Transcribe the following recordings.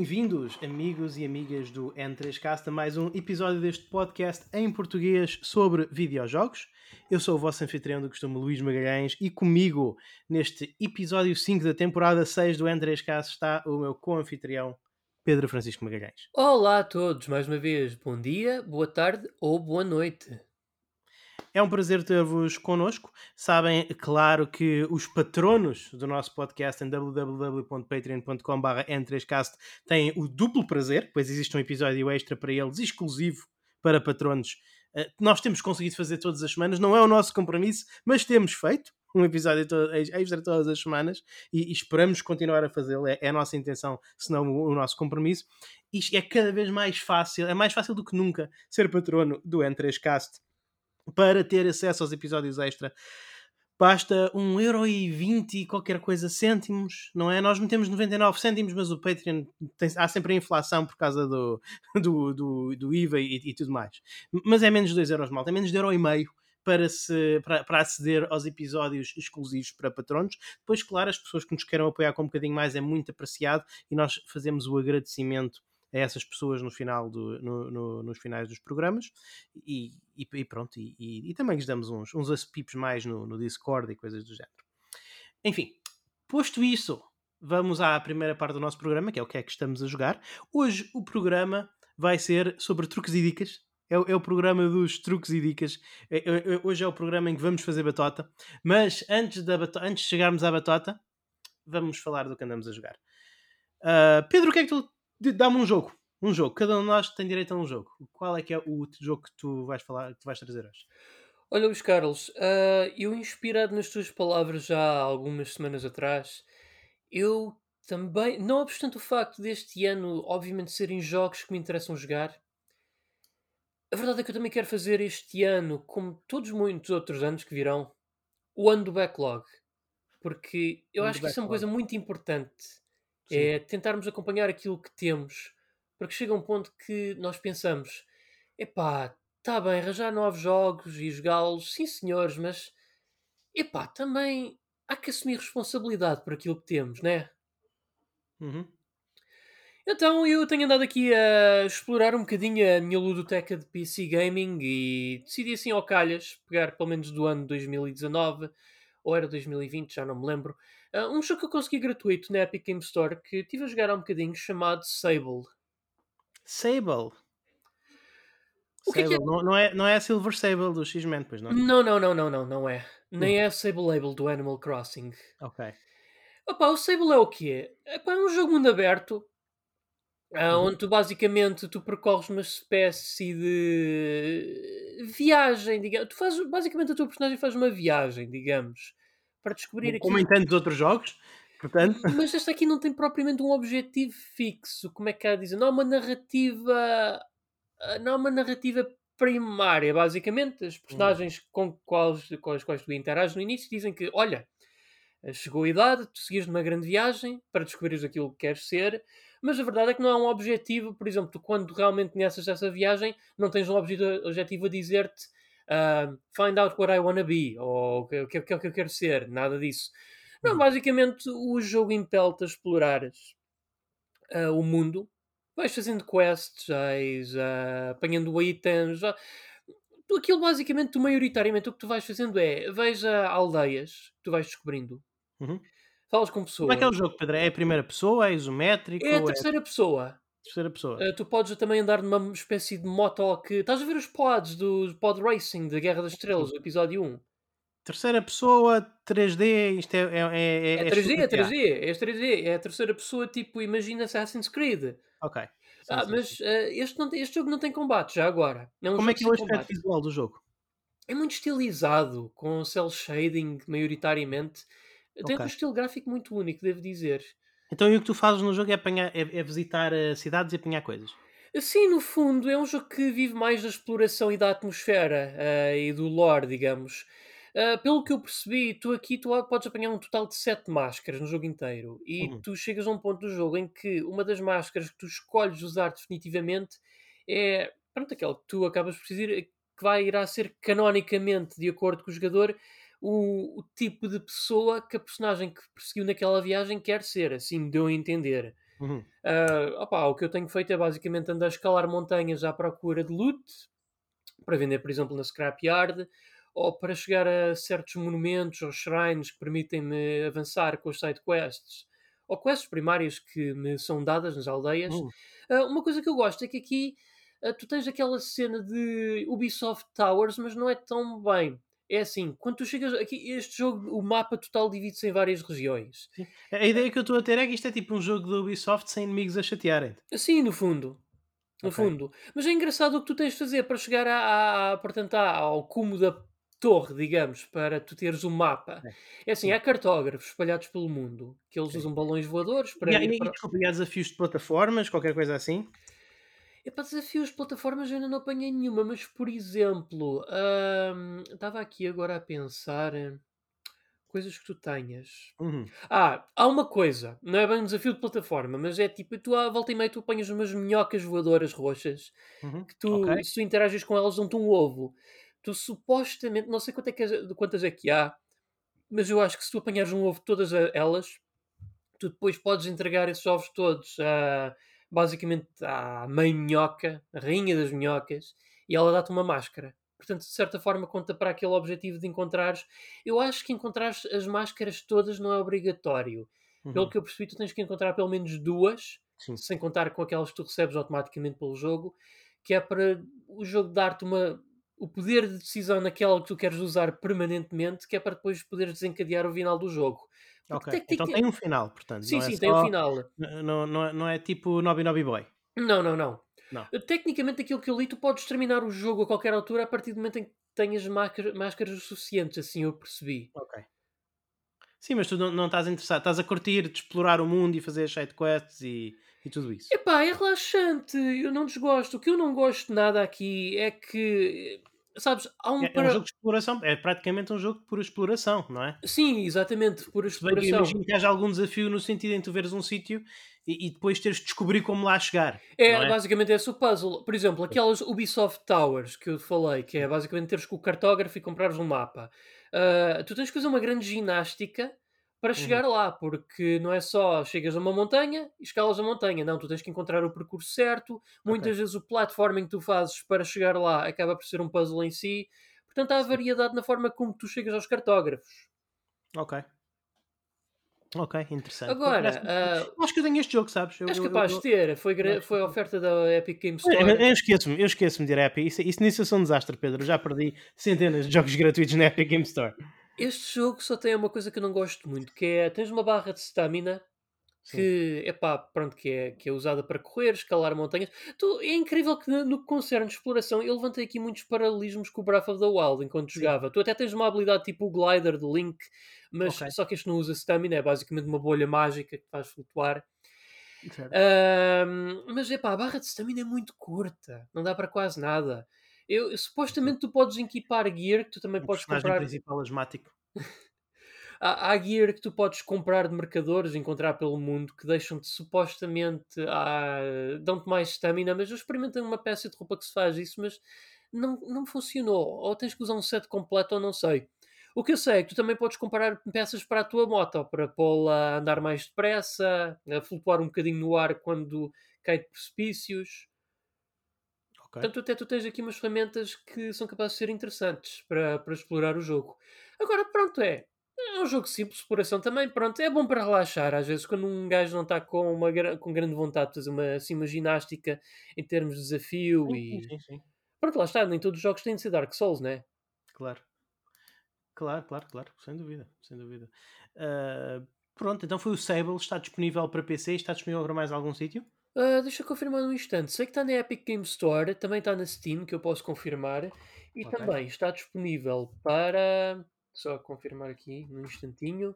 Bem-vindos, amigos e amigas do N3Cast, a mais um episódio deste podcast em português sobre videojogos. Eu sou o vosso anfitrião do costume, Luís Magalhães, e comigo, neste episódio 5 da temporada 6 do N3Cast, está o meu co-anfitrião, Pedro Francisco Magalhães. Olá a todos, mais uma vez, bom dia, boa tarde ou boa noite. É um prazer ter-vos connosco. Sabem, claro, que os patronos do nosso podcast em www.patreon.com.br 3 têm o duplo prazer, pois existe um episódio extra para eles, exclusivo para patronos. Uh, nós temos conseguido fazer todas as semanas, não é o nosso compromisso, mas temos feito um episódio extra todas as semanas e, e esperamos continuar a fazê-lo. É, é, a nossa intenção, se não o, o, nosso compromisso. E é cada vez mais fácil, é mais fácil do que nunca ser patrono do N3Cast para ter acesso aos episódios extra. Basta 1,20€ e qualquer coisa cêntimos, não é? Nós metemos 99 cêntimos, mas o Patreon tem, há sempre a inflação por causa do, do, do, do IVA e, e, tudo mais. Mas é menos de 2€ mal, é menos de 1,5€ para, se, para, para aceder aos episódios exclusivos para patronos. Depois, claro, as pessoas que nos queiram apoiar com um bocadinho mais é muito apreciado e nós fazemos o agradecimento a essas pessoas no final do, no, no, nos finais dos programas e, e, e pronto, e, e, também lhes damos uns, uns aspipos mais no, no Discord e coisas do género. Enfim, posto isso, vamos à primeira parte do nosso programa, que é o que é que estamos a jogar. Hoje o programa vai ser sobre truques e dicas. É, é o programa dos truques e dicas. É, é, é, hoje é o programa em que vamos fazer batota. Mas antes, da bato antes de chegarmos à batota, vamos falar do que andamos a jogar. Uh, Pedro, o que é que tu Dá-me um jogo. Um jogo. Cada um de nós tem direito a um jogo. Qual é que é o jogo que tu vais falar, que tu vais trazer hoje? Olha, Luís Carlos, uh, eu inspirado nas tuas palavras já há algumas semanas atrás, eu também, não obstante o facto deste ano, obviamente, serem jogos que me interessam jogar, a verdade é que eu também quero fazer este ano, como todos muitos outros anos que virão, o ano do backlog. Porque eu acho que isso é uma coisa muito importante é tentarmos acompanhar aquilo que temos, porque chega um ponto que nós pensamos: epá, está bem, arranjar novos jogos e jogá-los, sim senhores, mas epá, também há que assumir responsabilidade por aquilo que temos, né? Uhum. Então eu tenho andado aqui a explorar um bocadinho a minha ludoteca de PC Gaming e decidi assim ao calhas pegar pelo menos do ano 2019 ou era 2020, já não me lembro, Uh, um jogo que eu consegui gratuito na Epic Game Store que estive a jogar há um bocadinho chamado Sable. Sable? O que Sable. É que é? Não, não, é, não é a Silver Sable do X-Men, pois não? Não, não, não, não, não, não é. Nem hum. é a Sable Label do Animal Crossing. Ok. Opa, o Sable é o quê? É um jogo mundo aberto Uh, onde tu basicamente tu percorres uma espécie de viagem, digamos. Tu fazes, basicamente a tua personagem faz uma viagem, digamos para descobrir Como em tantos outros jogos, portanto. Mas esta aqui não tem propriamente um objetivo fixo. Como é que há a dizer? Não há uma narrativa. Ah, não há uma narrativa primária, basicamente. As personagens hum. com, quais, com as quais tu interages no início dizem que, olha, chegou a idade, tu seguires numa grande viagem para descobrires aquilo que queres ser, mas a verdade é que não há um objetivo, por exemplo, tu quando realmente conheces essa viagem, não tens um objetivo a dizer-te uh, find out what I wanna be, ou o que, que, que, que eu quero ser, nada disso. Não, uhum. basicamente o jogo impele-te a explorares uh, o mundo, vais fazendo quests, vais uh, apanhando itens, uh, aquilo basicamente, tu, maioritariamente, o que tu vais fazendo é veja aldeias que tu vais descobrindo. Uhum. Falas com pessoas. Como é que é o jogo, Pedro? É a primeira pessoa? É isométrico? É a é terceira é... pessoa. Terceira pessoa. Uh, tu podes também andar numa espécie de moto que. Estás a ver os pods do Pod Racing da Guerra das Estrelas, o episódio 1? Terceira pessoa, 3D, isto é. É, é, é 3D, é 3D, é 3D, é a terceira pessoa, tipo, imagina Assassin's Creed. Ok. Ah, mas uh, este, não, este jogo não tem combate já agora. É um Como é que é o aspecto visual do jogo? É muito estilizado, com cel shading maioritariamente. Tem okay. um estilo gráfico muito único, devo dizer. Então e o que tu fazes no jogo é, apanhar, é, é visitar uh, cidades e apanhar coisas? Sim, no fundo, é um jogo que vive mais da exploração e da atmosfera uh, e do lore, digamos. Uh, pelo que eu percebi, tu aqui tu podes apanhar um total de 7 máscaras no jogo inteiro. E uhum. tu chegas a um ponto do jogo em que uma das máscaras que tu escolhes usar definitivamente é pronto, aquela que tu acabas por dizer que vai irá ser canonicamente, de acordo com o jogador, o, o, tipo de pessoa que a personagem que perseguiu naquela viagem quer ser, assim me deu a entender. Uhum. Ah, opá, o que eu tenho feito é basicamente andar a escalar montanhas à procura de loot para vender, por exemplo, na scrapyard ou para chegar a certos monumentos ou shrines que permitem-me avançar com as side quests ou quests primárias que me são dadas nas aldeias. Uhum. Ah, uma coisa que eu gosto é que aqui ah, tu tens aquela cena de Ubisoft Towers, mas não é tão bem. É assim, quando tu chegas aqui, este jogo, o mapa total divide-se em várias regiões. Sim. A ideia que eu estou a ter é que isto é tipo um jogo da Ubisoft sem inimigos a chatearem. Assim, no fundo. No Ok. fundo. Mas é engraçado o que tu tens de fazer para chegar a, a, portanto, ao cume da torre, digamos, para tu teres um mapa. Ok. É assim, Sim. há cartógrafos espalhados pelo mundo, que eles Ok. usam balões voadores para E, ir e, para... desculpa, e há desafios de plataformas, qualquer coisa assim? É para desafios de plataformas eu ainda não apanhei nenhuma, mas por exemplo, hum, estava aqui agora a pensar coisas que tu tenhas. Uhum. Ah, há uma coisa, não é bem um desafio de plataforma, mas é tipo, tu à volta e meia tu apanhas umas minhocas voadoras roxas Uhum. que tu, se tu interages com elas, dão-te um ovo. Tu supostamente, não sei quanto é que é- de quantas é que há, mas eu acho que se tu apanhares um ovo de todas a- elas, tu depois podes entregar esses ovos todos a, basicamente à mãe minhoca, a rainha das minhocas, e ela dá-te uma máscara. Portanto, de certa forma, conta para aquele objetivo de encontrares. Eu acho que encontrar as máscaras todas não é obrigatório. Pelo Uhum. que eu percebi, tu tens que encontrar pelo menos duas, Sim. sem contar com aquelas que tu recebes automaticamente pelo jogo, que é para o jogo dar-te uma, o poder de decisão naquela que tu queres usar permanentemente, que é para depois poderes desencadear o final do jogo. Ok. Então tecnica- tem um final, portanto. Sim, é sim, tem o só- final. Não, não, é- não é tipo Nobby Nobby Boy. Não, não, não. Não. Tecnicamente, aquilo que eu li, tu podes terminar o jogo a qualquer altura a partir do momento em que tenhas máscara- máscaras suficientes, assim eu percebi. Ok. Sim, mas tu não, não estás interessado. Estás a curtir de explorar o mundo e fazer side quests e, e tudo isso. Epá, é relaxante, eu não desgosto. O que eu não gosto nada aqui é que, sabes, há um É, é um para- jogo de exploração. É praticamente um jogo de pura exploração, não é? Sim, exatamente, por Se bem exploração. imagino que haja algum desafio no sentido em tu veres um sítio e, e depois teres de descobrir como lá chegar. É, é? basicamente esse o puzzle. Por exemplo, aquelas Ubisoft Towers que eu falei, que é basicamente teres com o cartógrafo e comprares um mapa. Ah, tu tens que fazer uma grande ginástica para chegar lá, porque não é só chegas a uma montanha e escalas a montanha. Não, tu tens que encontrar o percurso certo. Muitas vezes o platforming que tu fazes para chegar lá acaba por ser um puzzle em si. Portanto, há variedade na forma como tu chegas aos cartógrafos. Ok. Ok, interessante. Agora, Eu acho que eu tenho este jogo, sabes? Eu, és eu- capaz eu- de ter. Foi, gra- foi a oferta da Epic Games Eu, Store. eu esqueço-me, eu esqueço-me de ir à Epic. Isso, isso nisso eu sou um desastre, Pedro. Eu já perdi centenas de jogos gratuitos na Epic Game Store. Este jogo só tem uma coisa que eu não gosto muito, que é tens uma barra de stamina que, epá, pronto, que é, que é usada para correr, escalar montanhas. É incrível que no, que concerne exploração, eu levantei aqui muitos paralelismos com o Breath of the Wild enquanto Sim. jogava. Tu até tens uma habilidade tipo o glider de Link, mas Ok. só que este não usa stamina, é basicamente uma bolha mágica que faz flutuar. Ahm, mas epá, a barra de stamina é muito curta, não dá para quase nada. Eu, supostamente tu podes equipar gear que tu também O podes comprar. principal asmático. Há, há gear que tu podes comprar de mercadores, encontrar pelo mundo, que deixam-te supostamente. ah, dão-te mais stamina, mas eu experimentei uma peça de roupa que se faz isso, mas não, não funcionou. Ou tens que usar um set completo, ou não sei. O que eu sei é que tu também podes comprar peças para a tua moto, para pô-la a andar mais depressa, a flutuar um bocadinho no ar quando cai de precipícios. Ok. Portanto, até tu tens aqui umas ferramentas que são capazes de ser interessantes para, para explorar o jogo. Agora, pronto, é. É um jogo simples, exploração também, pronto, é bom para relaxar. Às vezes, quando um gajo não está com, uma, com grande vontade de fazer uma, assim, uma ginástica em termos de desafio Sim, e. sim, sim. Pronto, lá está, nem todos os jogos têm de ser Dark Souls, né? Claro. Claro, claro, claro. Sem dúvida. Sem dúvida. Ah, pronto, então foi o Sable. Está disponível para PC. Está disponível para mais algum sítio? Ah, deixa eu confirmar num instante. Sei que está na Epic Game Store, também está na Steam, que eu posso confirmar, e Ok. também está disponível para. Só confirmar aqui num instantinho.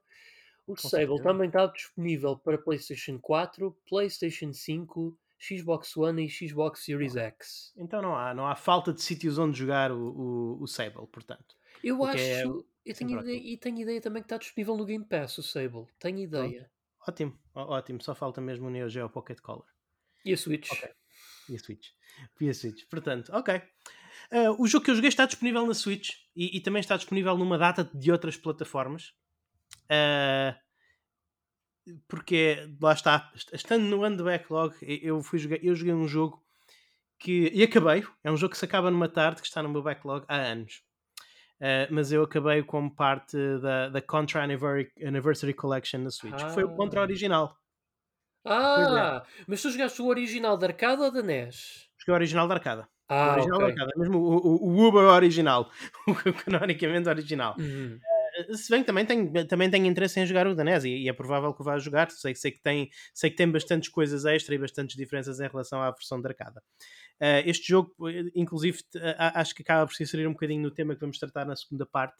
O Sable também está disponível para PlayStation 4, PlayStation 5, Xbox One e Xbox Series X. Então não há, não há falta de sítios onde jogar o, o, o Sable, portanto. Eu O que acho. é eu tenho ideia, e tenho ideia também que está disponível no Game Pass o Sable. Tenho ideia. Ótimo, ótimo. Só falta mesmo o Neo Geo Pocket Color. E a Switch? Ok. E a Switch. E a Switch. Portanto, ok. Ah, o jogo que eu joguei está disponível na Switch e, e também está disponível numa data de outras plataformas. Ah, porque lá está, estando no ano de backlog, eu, fui jogar, eu joguei um jogo que. E acabei. É um jogo que se acaba numa tarde que está no meu backlog há anos. Uh, mas eu acabei como parte da, da Contra Anniversary, Collection na Switch. Ah. Foi o Contra original. É. Ah, é. mas tu jogaste o original da arcada ou da NES? Joguei o original da arcada. Ah, o original okay. da arcada, mesmo o, o, o Uber original, o canonicamente original. Uhum. Uh, se bem que também tenho, também tenho interesse em jogar o da NES e, e é provável que vá jogar. Sei, sei, que tem, sei que tem bastantes coisas extra e bastantes diferenças em relação à versão da arcada. Uh, este jogo, inclusive, acho que acaba por se inserir um bocadinho no tema que vamos tratar na segunda parte,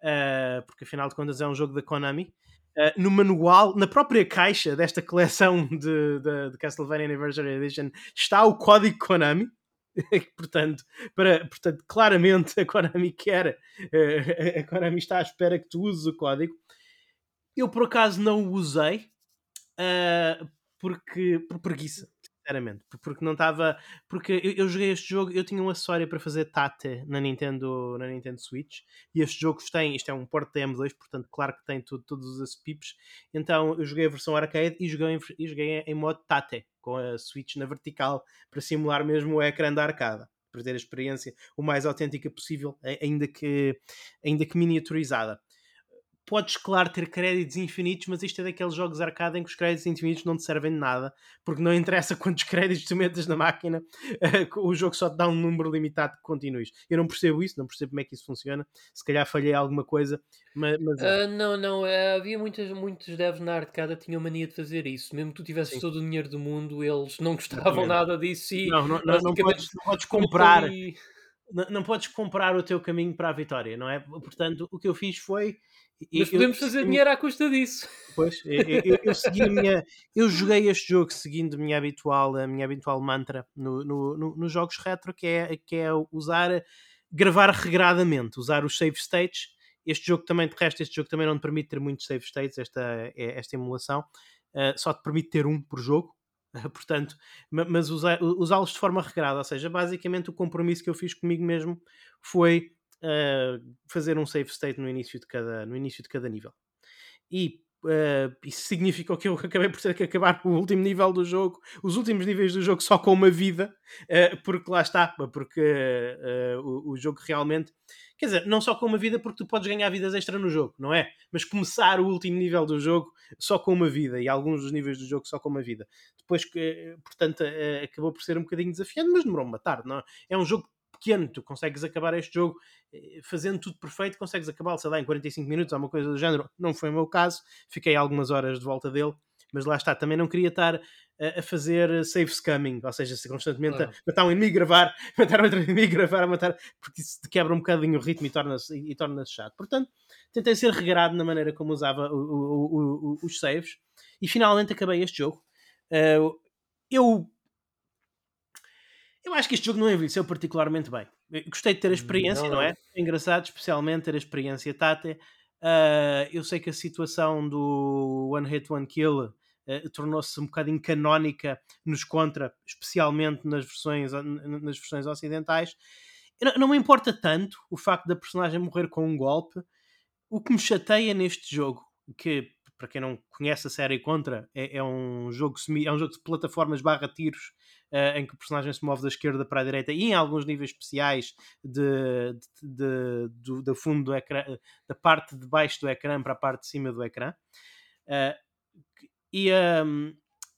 uh, porque afinal de contas é um jogo da Konami. Uh, no manual, na própria caixa desta coleção de, de, de, Castlevania Anniversary Edition, está o código Konami. portanto, para, portanto, claramente a Konami quer, a Konami está à espera que tu uses o código. Eu por acaso não o usei porque por preguiça sinceramente, porque não estava. Porque eu, eu, joguei este jogo, eu tinha um acessório para fazer Tate na Nintendo, na Nintendo Switch, e este jogo tem, isto é um porte da M2, portanto, claro que tem tudo, todos os pips. Então eu joguei a versão arcade e joguei, e joguei em modo Tate, com a Switch na vertical, para simular mesmo o ecrã da arcada. Para ter a experiência o mais autêntica possível, ainda que, ainda que miniaturizada podes, claro, ter créditos infinitos, mas isto é daqueles jogos arcade em que os créditos infinitos não te servem de nada, porque não interessa quantos créditos tu metas na máquina, o jogo só te dá um número limitado que continues. Eu não percebo isso, não percebo como é que isso funciona. Se calhar falhei alguma coisa, mas. mas uh, não, não, uh, havia muitas, muitos devs na arcada tinham mania de fazer isso. Mesmo que tu tivesses Sim. todo o dinheiro do mundo, eles não gostavam nada disso e. Não, não, não, não, podes, não podes comprar. Não, não podes comprar o teu caminho para a vitória, não é? Portanto, o que eu fiz foi mas podemos fazer dinheiro à custa disso. Pois, eu, eu, eu, segui a minha, eu joguei este jogo seguindo a minha habitual, a minha habitual mantra no, no, no, nos jogos retro, que é, que é usar, gravar regradamente, usar os save states. Este jogo também, de resto, este jogo também não te permite ter muitos save states, esta, é, esta emulação, uh, só te permite ter um por jogo. portanto, mas usá-los de forma regrada, ou seja, basicamente o compromisso que eu fiz comigo mesmo foi uh, fazer um save state no início de cada, no início de cada nível. E uh, isso significa que eu acabei por ter que acabar o último nível do jogo, os últimos níveis do jogo só com uma vida, uh, porque lá está, porque o, o jogo realmente quer dizer, não só com uma vida, porque tu podes ganhar vidas extra no jogo, não é? Mas começar o último nível do jogo só com uma vida e alguns dos níveis do jogo só com uma vida. Depois, portanto, acabou por ser um bocadinho desafiante, mas demorou uma tarde, não é? É um jogo pequeno, tu consegues acabar este jogo eh, fazendo tudo perfeito, consegues acabá-lo, sei lá, em 45 minutos ou uma coisa do género. Não foi o meu caso, fiquei algumas horas de volta dele, mas lá está, também não queria estar a, a fazer save scamming, ou seja, se constantemente a matar um inimigo, gravar, matar outro inimigo, gravar, matar, porque isso quebra um bocadinho o ritmo e torna-se e, e torna chato. Portanto, tentei ser regrado na maneira como usava o, o, o, os saves e finalmente acabei este jogo. Uh, eu eu acho que este jogo não envelheceu particularmente bem. Eu gostei de ter a experiência, não, não é? É engraçado, especialmente ter a experiência Tate. Uh, eu sei que a situação do One Hit One Kill uh, tornou-se um bocadinho canónica nos contra, especialmente nas versões, nas versões ocidentais. Não, não me importa tanto o facto da personagem morrer com um golpe. O que me chateia neste jogo, que para quem não conhece a série Contra, é, é um jogo semi, é um jogo de plataformas barra tiros uh, em que o personagem se move da esquerda para a direita e em alguns níveis especiais de, de, de, do, do fundo do ecrã, da parte de baixo do ecrã para a parte de cima do ecrã. Uh, e, um,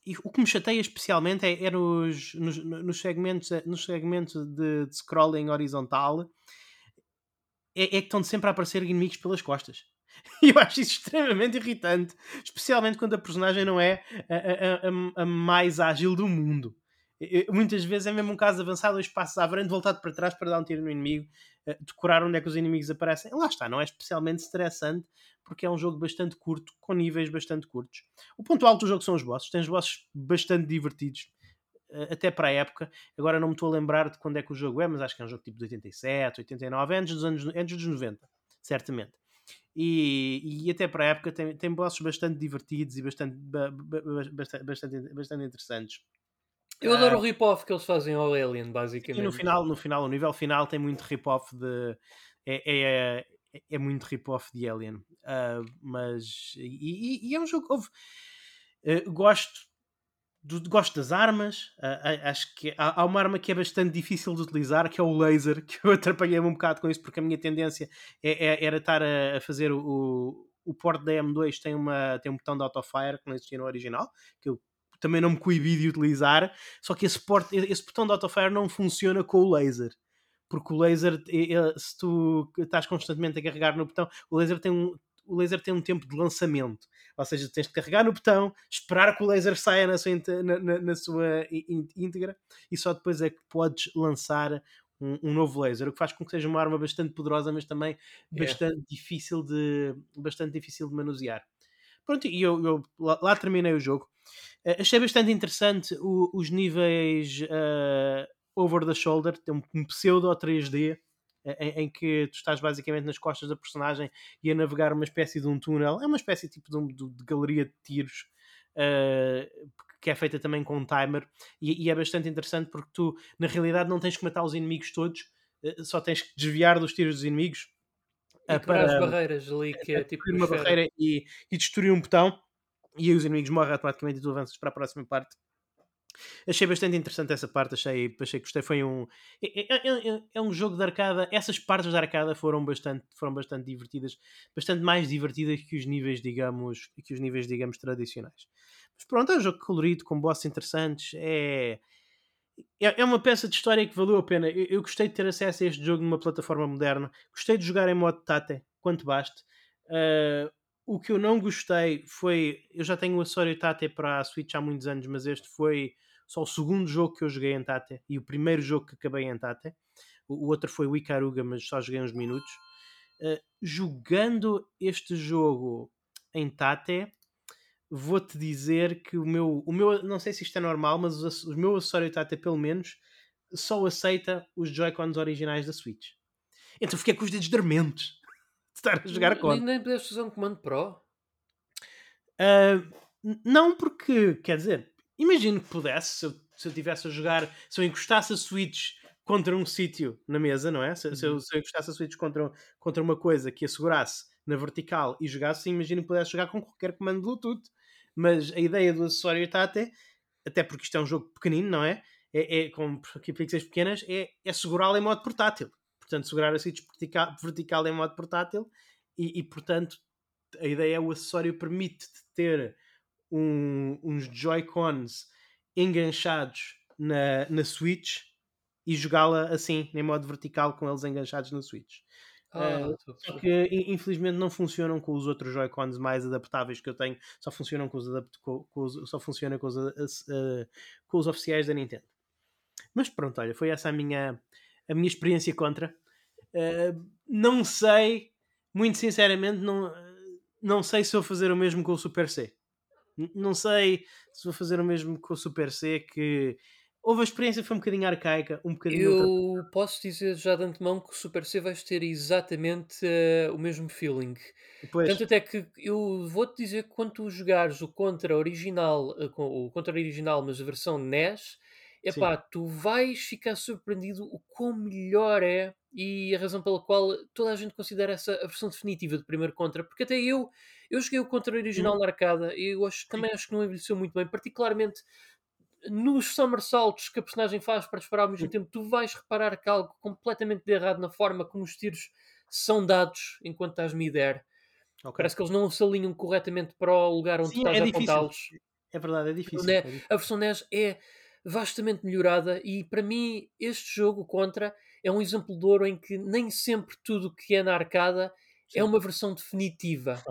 e, o que me chateia especialmente é, é nos, nos, nos, segmentos, nos segmentos de, de scrolling horizontal é, é, que estão sempre a aparecer inimigos pelas costas. E eu acho isso extremamente irritante, especialmente quando a personagem não é a, a, a, a mais ágil do mundo muitas vezes é mesmo um caso avançado, dois passos à frente, voltado para trás para dar um tiro no inimigo, uh, decorar onde é que os inimigos aparecem. Lá está, não é especialmente estressante, porque é um jogo bastante curto, com níveis bastante curtos. O ponto alto do jogo são os bosses, tem os bosses bastante divertidos, uh, até para a época. Agora não me estou a lembrar de quando é que o jogo é, mas acho que é um jogo tipo de 87, 89, antes dos anos antes dos 90, certamente. E, e até para a época tem, tem bosses bastante divertidos e bastante, bastante, bastante interessantes. Eu adoro uh, o rip-off que eles fazem ao Alien, basicamente. E no final, no final, o nível final tem muito rip-off de. É, é, é, é muito rip-off de Alien. Uh, mas. E, e, é um jogo. Houve, uh, gosto. Do, gosto das armas. Acho que há, há, uma arma que é bastante difícil de utilizar, que é o laser, que eu atrapalhei-me um bocado com isso, porque a minha tendência é, é, era estar a, a fazer o, o, o port da M2 tem, uma, tem um botão de autofire que não existia no original, que eu também não me coibi de utilizar, só que esse, port, esse botão de autofire não funciona com o laser porque o laser, se tu estás constantemente a carregar no botão, o laser tem um, o laser tem um tempo de lançamento. Ou seja, tens de carregar no botão, esperar que o laser saia na sua, na, na, na sua íntegra e só depois é que podes lançar um, um, novo laser, o que faz com que seja uma arma bastante poderosa, mas também bastante, difícil, de, bastante difícil de manusear. Pronto, e eu, eu lá, lá, terminei o jogo. Uh, achei bastante interessante o, os níveis uh, over the shoulder, tem um, um pseudo 3D eh, em, em, que tu estás basicamente nas costas da personagem e a navegar uma espécie de um túnel. É uma espécie tipo de, um, de, galeria de tiros uh, que é feita também com um timer e, e, é bastante interessante porque tu, na realidade, não tens que matar os inimigos todos, uh, só tens que desviar dos tiros dos inimigos. E para as barreiras ali, que é tipo. uma barreira e, e destruir um botão e aí os inimigos morrem automaticamente e tu avanças para a próxima parte Achei bastante interessante essa parte, achei, achei que gostei. Foi um. É, é, é, é, um jogo de arcada. Essas partes da arcada foram bastante, foram bastante divertidas, bastante mais divertidas que os níveis, digamos, que os níveis, digamos, tradicionais. Mas pronto, é um jogo colorido, com bosses interessantes. É, é, é uma peça de história que valeu a pena. Eu, eu, gostei de ter acesso a este jogo numa plataforma moderna. Gostei de jogar em modo Tate, quanto baste. Uh, o que eu não gostei foi. Eu já tenho o acessório Tate para a Switch há muitos anos, mas este foi só o segundo jogo que eu joguei em Tate e o primeiro jogo que acabei em Tate. O, o outro foi o Ikaruga, mas só joguei uns minutos. Uh, jogando este jogo em Tate, vou-te dizer que o meu, o meu. Não sei se isto é normal, mas o, o meu acessório Tate, pelo menos, só aceita os Joy-Cons originais da Switch. Então fiquei com os dedos dormentes de estar a jogar com. Nem, nem pudeste usar um comando Pro? Uh, não, porque, quer dizer, imagino que pudesse, se eu, se eu tivesse a jogar, se eu encostasse a Switch contra um sítio na mesa, não é? Se, uhum. se, eu, uhum. se eu encostasse a Switch contra, contra uma coisa que assegurasse na vertical e jogasse, imagino que pudesse jogar com qualquer comando Bluetooth. Mas a ideia do acessório está até, até porque isto é um jogo pequenino, não é? É, é com pixels pequenas, é, é segurá-lo em modo portátil. Portanto, segurar a Switch vertical, vertical em modo portátil e, e, portanto, a ideia é o acessório permite ter um, uns Joy-Cons enganchados na, na Switch e jogá-la assim, em modo vertical, com eles enganchados na Switch. Ah, uh, só que infelizmente não funcionam com os outros Joy-Cons mais adaptáveis que eu tenho, só funcionam com os, adapt com, com os só funciona com os, uh, com os oficiais da Nintendo. Mas pronto, olha, foi essa a minha, a minha experiência contra. Uh, não sei, muito sinceramente, não, não sei se vou fazer o mesmo com o Super C. Não sei se vou fazer o mesmo com o Super C, que houve a experiência foi um bocadinho arcaica, um bocadinho. Eu outra... posso dizer já de antemão que o Super C vais ter exatamente uh, o mesmo feeling. Pois. Tanto até que eu vou-te dizer que quando tu jogares o Contra original, uh, o Contra original, mas a versão NES, epá, Sim. tu vais ficar surpreendido o quão melhor é e a razão pela qual toda a gente considera essa a versão definitiva do primeiro Contra, porque até eu, eu joguei o Contra original uhum. na arcada e eu acho, também acho que não envelheceu muito bem, particularmente nos somersaults que a personagem faz para disparar ao mesmo tempo, tu vais reparar que há algo completamente de errado na forma como os tiros são dados enquanto estás mid-air. Okay. Parece que eles não se alinham corretamente para o lugar onde Sim, estás é a apontá-los. É verdade, é difícil, né? é difícil. A versão NES é vastamente melhorada e para mim este jogo contra é um exemplo de ouro em que nem sempre tudo que é na arcada é Sim. é uma versão definitiva.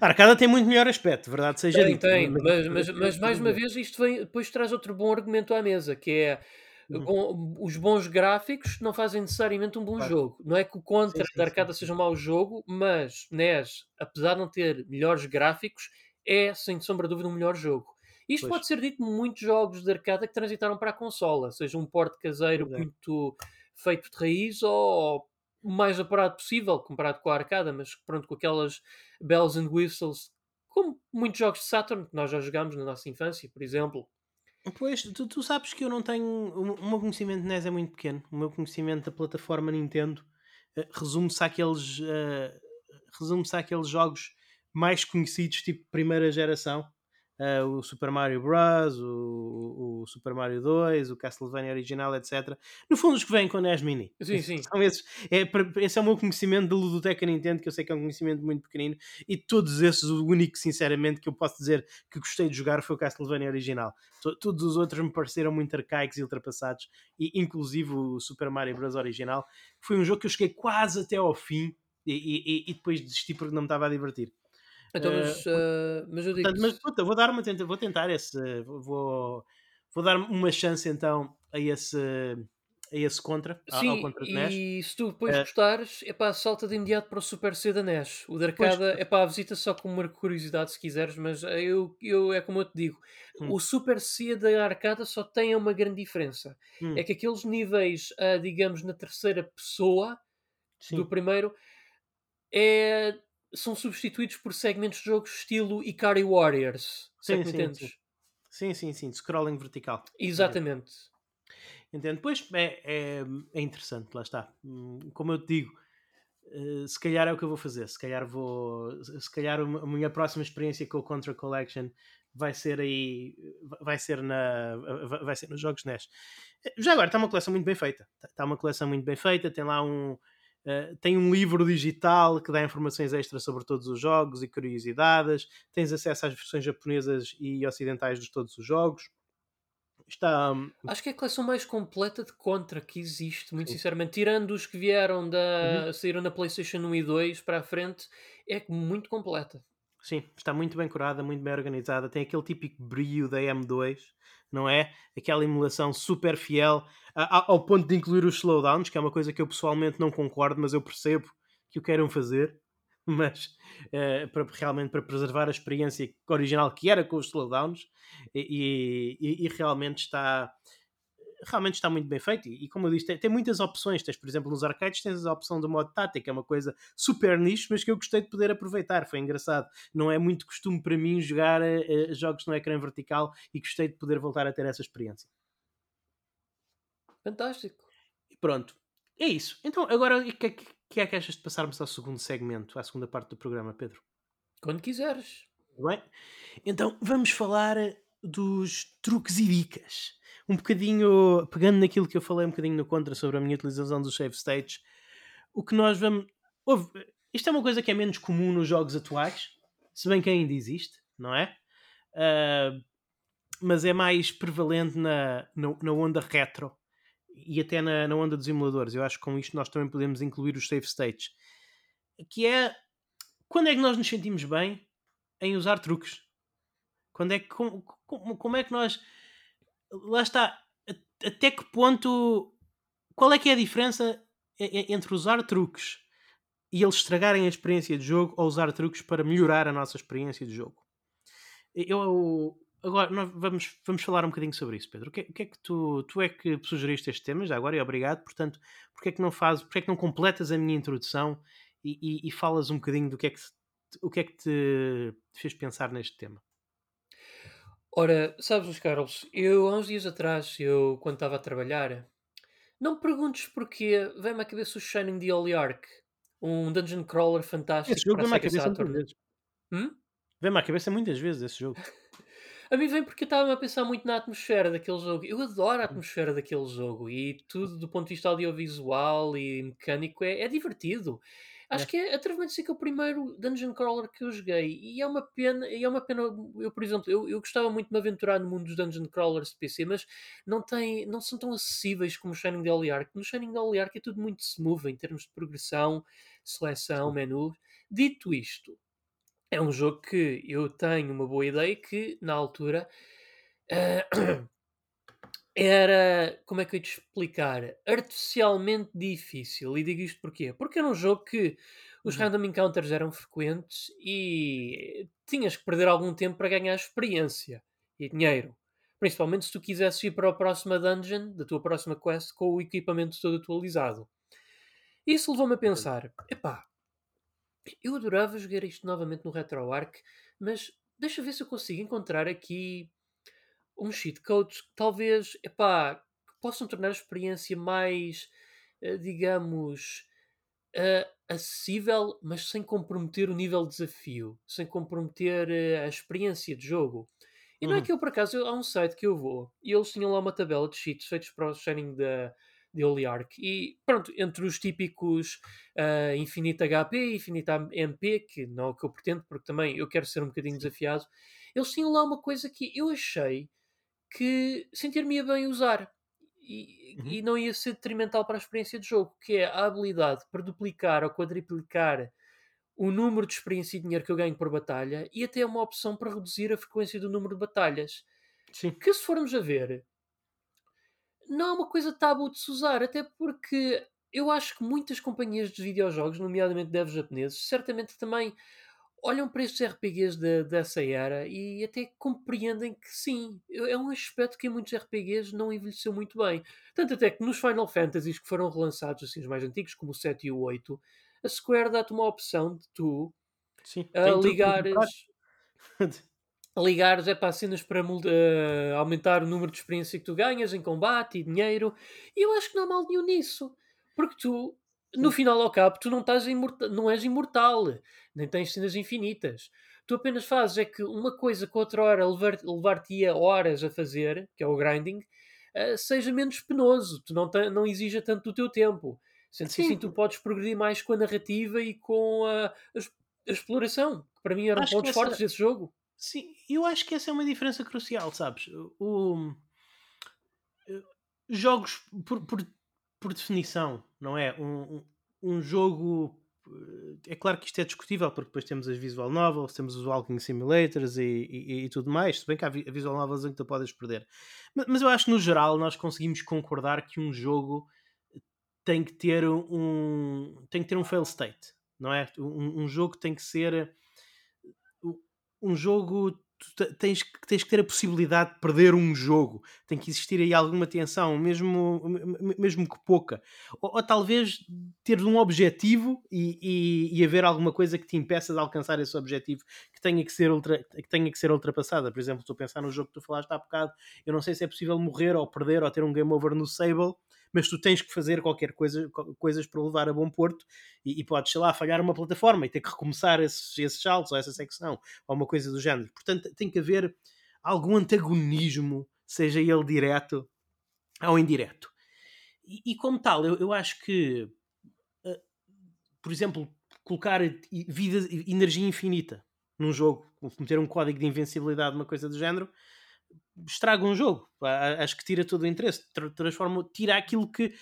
A arcada tem muito melhor aspecto, verdade seja tem, dito. Tem, mas, mas, mas, mais uma vez isto vem, depois traz outro bom argumento à mesa, que é uhum. os bons gráficos não fazem necessariamente um bom claro. jogo. Não é que o contra sim, sim, da arcada sim. seja um mau jogo, mas NES, apesar de não ter melhores gráficos, é sem sombra de dúvida um melhor jogo. Isto pois. pode ser dito muitos jogos de arcada que transitaram para a consola, seja um porte caseiro é. muito feito de raiz ou o mais apurado possível comparado com a arcada, mas pronto, com aquelas bells and whistles, como muitos jogos de Saturn que nós já jogámos na nossa infância, por exemplo. Pois, tu, tu sabes que eu não tenho. O meu conhecimento de NES é muito pequeno. O meu conhecimento da plataforma Nintendo uh, resume-se àqueles, uh, resume-se àqueles jogos mais conhecidos, tipo primeira geração, uh, o Super Mario Bros, o, o, Super Mario 2, o Castlevania original, etc. No fundo, os que vêm com a NES Mini. Sim, sim. São esses, é, esse é o meu conhecimento da Ludoteca Nintendo, que eu sei que é um conhecimento muito pequenino, e todos esses, o único, sinceramente, que eu posso dizer que gostei de jogar foi o Castlevania original. Todos os outros me pareceram muito arcaicos e ultrapassados, e inclusive o Super Mario Bros. original. Foi um jogo que eu cheguei quase até ao fim, e, e, e depois desisti porque não me estava a divertir. Então, mas, uh, mas eu digo. Portanto, mas puta, vou dar uma tenta, vou tentar esse. Vou, vou dar uma chance então a esse, a esse contra. Sim, ao contra de NES. e se tu depois uh, gostares, é pá, salta de imediato para o Super C da NES. O da arcada é pá, visita só com uma curiosidade se quiseres, mas eu, eu é como eu te digo: hum. o Super C da arcada só tem uma grande diferença. Hum. É que aqueles níveis, digamos, na terceira pessoa Sim. do primeiro é são substituídos por segmentos de jogos estilo Ikari Warriors. Sim, sim, sim. sim, sim, sim, scrolling vertical. Exatamente. Entendo. Pois é, é, é, interessante, lá está. Hum, como eu te digo, eh, se calhar é o que eu vou fazer. Se calhar vou. Se calhar a minha próxima experiência com o Contra Collection vai ser aí. Vai ser, na, vai ser nos jogos NES. Já agora está uma coleção muito bem feita. Está uma coleção muito bem feita. Tem lá um Uh, tem um livro digital que dá informações extras sobre todos os jogos e curiosidades. Tens acesso às versões japonesas e ocidentais de todos os jogos. Está... Hum, Acho que é a coleção mais completa de Contra que existe, muito sinceramente. Tirando os que vieram da. Uhum. saíram na PlayStation 1 e 2 para a frente, é muito completa. Sim, está muito bem curada, muito bem organizada. Tem aquele típico brilho da M2, não é? Aquela emulação super fiel ao ponto de incluir os slowdowns, que é uma coisa que eu pessoalmente não concordo, mas eu percebo que o queiram fazer, mas uh, para, realmente para preservar a experiência original que era com os slowdowns e, e, e realmente está realmente está muito bem feito e, como eu disse, tem, tem, muitas opções. Tens, por exemplo, nos arcades tens a opção do modo tática, é uma coisa super nicho, mas que eu gostei de poder aproveitar, foi engraçado. Não é muito costume para mim jogar uh, jogos no ecrã vertical e gostei de poder voltar a ter essa experiência. Fantástico. E pronto. É isso. Então, agora, o que, é que, que é que achas de passarmos ao segundo segmento, à segunda parte do programa, Pedro? Quando quiseres. Bem, então vamos falar dos truques e dicas. Um bocadinho, pegando naquilo que eu falei um bocadinho no contra sobre a minha utilização dos save states, o que nós vamos. Ouve, isto é uma coisa que é menos comum nos jogos atuais, se bem que ainda existe, não é? Uh, mas é mais prevalente na, na, na onda retro e até na, na onda dos emuladores. Eu acho que com isto nós também podemos incluir os save states. Que é quando é que nós nos sentimos bem em usar truques? Quando é que como, como, como é que nós lá está até que ponto qual é que é a diferença entre usar truques e eles estragarem a experiência de jogo ou usar truques para melhorar a nossa experiência de jogo? Eu, agora vamos, vamos falar um bocadinho sobre isso, Pedro. O que, é, o que é que tu, tu é que sugeriste este tema já agora e obrigado. Portanto, porque é que não fazes, porque é que não completas a minha introdução e, e, e, falas um bocadinho do que é que, o que é que te fez pensar neste tema? Ora, sabes, Carlos, eu há uns dias atrás, eu quando estava a trabalhar, não me perguntes porquê, vem-me à cabeça o Shining the Holy Ark, um dungeon crawler fantástico. Esse jogo vem-me à cabeça muitas vezes. Hum? Vem-me à cabeça muitas vezes esse jogo. A mim vem porque eu estava a pensar muito na atmosfera daquele jogo. Eu adoro a atmosfera daquele jogo e tudo do ponto de vista audiovisual e mecânico é, é divertido. Acho é. que é, atrevo-me a dizer que é o primeiro Dungeon Crawler que eu joguei e é uma pena, e é uma pena, eu por exemplo, eu, eu gostava muito de me aventurar no mundo dos Dungeon Crawlers de PC, mas não, tem, não são tão acessíveis como o Shining Dolly Ark. No Shining Dolly Ark é tudo muito smooth em termos de progressão, seleção, menu. Dito isto, é um jogo que eu tenho uma boa ideia que, na altura, uh, era, como é que eu ia te explicar, artificialmente difícil. E digo isto porquê? Porque era um jogo que os uhum. random encounters eram frequentes e tinhas que perder algum tempo para ganhar experiência e dinheiro. Principalmente se tu quisesses ir para a próxima dungeon, da tua próxima quest, com o equipamento todo atualizado. Isso levou-me a pensar: epá, eu adorava jogar isto novamente no RetroArch, mas deixa ver se eu consigo encontrar aqui uns cheat codes que talvez, epá, que possam tornar a experiência mais, eh, digamos, uh, acessível, mas sem comprometer o nível de desafio, sem comprometer uh, a experiência de jogo. E não é Uhum. que eu, por acaso, eu- há um site que eu vou e eles tinham lá uma tabela de cheats feitos para o Shining da de Holy Ark. E pronto, entre os típicos uh, Infinite HP, Infinite MP, que não é o que eu pretendo, porque também eu quero ser um bocadinho desafiado, eles tinham lá uma coisa que eu achei que sentir-me bem usar e, Uhum. e não ia ser detrimental para a experiência de jogo, que é a habilidade para duplicar ou quadriplicar o número de experiência e dinheiro que eu ganho por batalha e até uma opção para reduzir a frequência do número de batalhas. Sim. Que se formos a ver, não é uma coisa tabu de se usar, até porque eu acho que muitas companhias de videojogos, nomeadamente devs japoneses, certamente também olham para estes RPGs de, dessa era e até compreendem que sim, é um aspecto que em muitos RPGs não envelheceu muito bem. Tanto até que nos Final Fantasies que foram relançados, assim, os mais antigos, como o 7 e o 8, a Square dá-te uma opção de tu Sim. ligares, ligares é para cenas para eh, aumentar o número de experiência que tu ganhas em combate e dinheiro. E eu acho que não há mal nenhum nisso. Porque tu, no final ao cabo, tu não, estás imorta- não és imortal, nem tens cenas infinitas. Tu apenas fazes é que uma coisa que outra hora levar- levar-te-ia horas a fazer, que é o grinding, eh, seja menos penoso, tu não, não exija tanto do teu tempo. Sendo que Sim. assim tu podes progredir mais com a narrativa e com a, a a exploração, que para mim eram Acho pontos essa- fortes desse jogo. Sim, eu acho que essa é uma diferença crucial, sabes? O, jogos, por, por, por definição, não é? Um, um- jogo. eh, É claro que isto é discutível, porque depois temos as visual novels, temos os walking simulators e, e- e tudo mais. Se bem que há visual novels ainda podes perder. Mas, mas eu acho que no geral nós conseguimos concordar que um jogo tem que ter um tem que ter um fail state, não é? Um, um jogo tem que ser um jogo tu te- tens, que- tens que ter a possibilidade de perder um jogo. Tem que existir aí alguma tensão mesmo, mesmo que pouca. Ou, ou talvez ter um objetivo e, e, e haver alguma coisa que te impeça de alcançar esse objetivo que tenha que ser, ultra, que tenha que ser ultrapassada. Por exemplo, estou a pensar no jogo que tu falaste há bocado. Eu não sei se é possível morrer ou perder ou ter um game over no Sable mas tu tens que fazer qualquer coisa, co- coisas para levar a bom porto e, e podes, sei lá, falhar uma plataforma e ter que recomeçar esses, esses saltos ou essa secção ou uma coisa do género. Portanto, tem que haver algum antagonismo, seja ele direto ou indireto. E, e como tal, eu, eu acho que, uh, por exemplo, colocar vida, energia infinita num jogo, meter um código de invencibilidade, uma coisa do género, estraga um jogo. Acho que tira todo o interesse, tra- transforma, tira aquilo que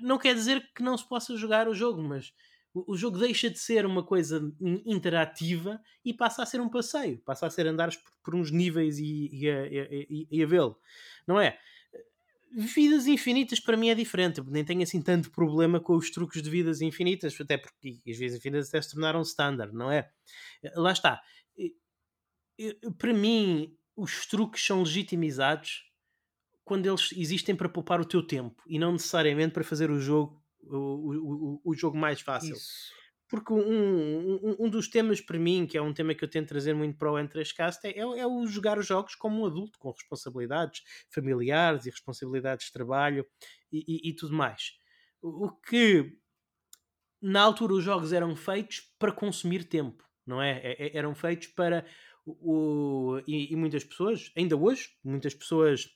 não quer dizer que não se possa jogar o jogo, mas o, jogo deixa de ser uma coisa in- interativa e passa a ser um passeio, passa a ser andares por, uns níveis e, e e- e- a vê-lo, não é? Vidas infinitas para mim é diferente, nem tenho assim tanto problema com os truques de vidas infinitas, até porque as vidas infinitas até se tornaram standard, não é? Lá está. Para mim, os truques são legitimizados quando eles existem para poupar o teu tempo e não necessariamente para fazer o jogo o, o, o- jogo mais fácil. Isso. Porque um, um, um dos temas para mim, que é um tema que eu tento trazer muito para o N3Cast, é, é o jogar os jogos como um adulto, com responsabilidades familiares e responsabilidades de trabalho e, e- e tudo mais. O o que na altura os jogos eram feitos para consumir tempo, não é? É- é- Eram feitos para o, e, e muitas pessoas, ainda hoje, muitas pessoas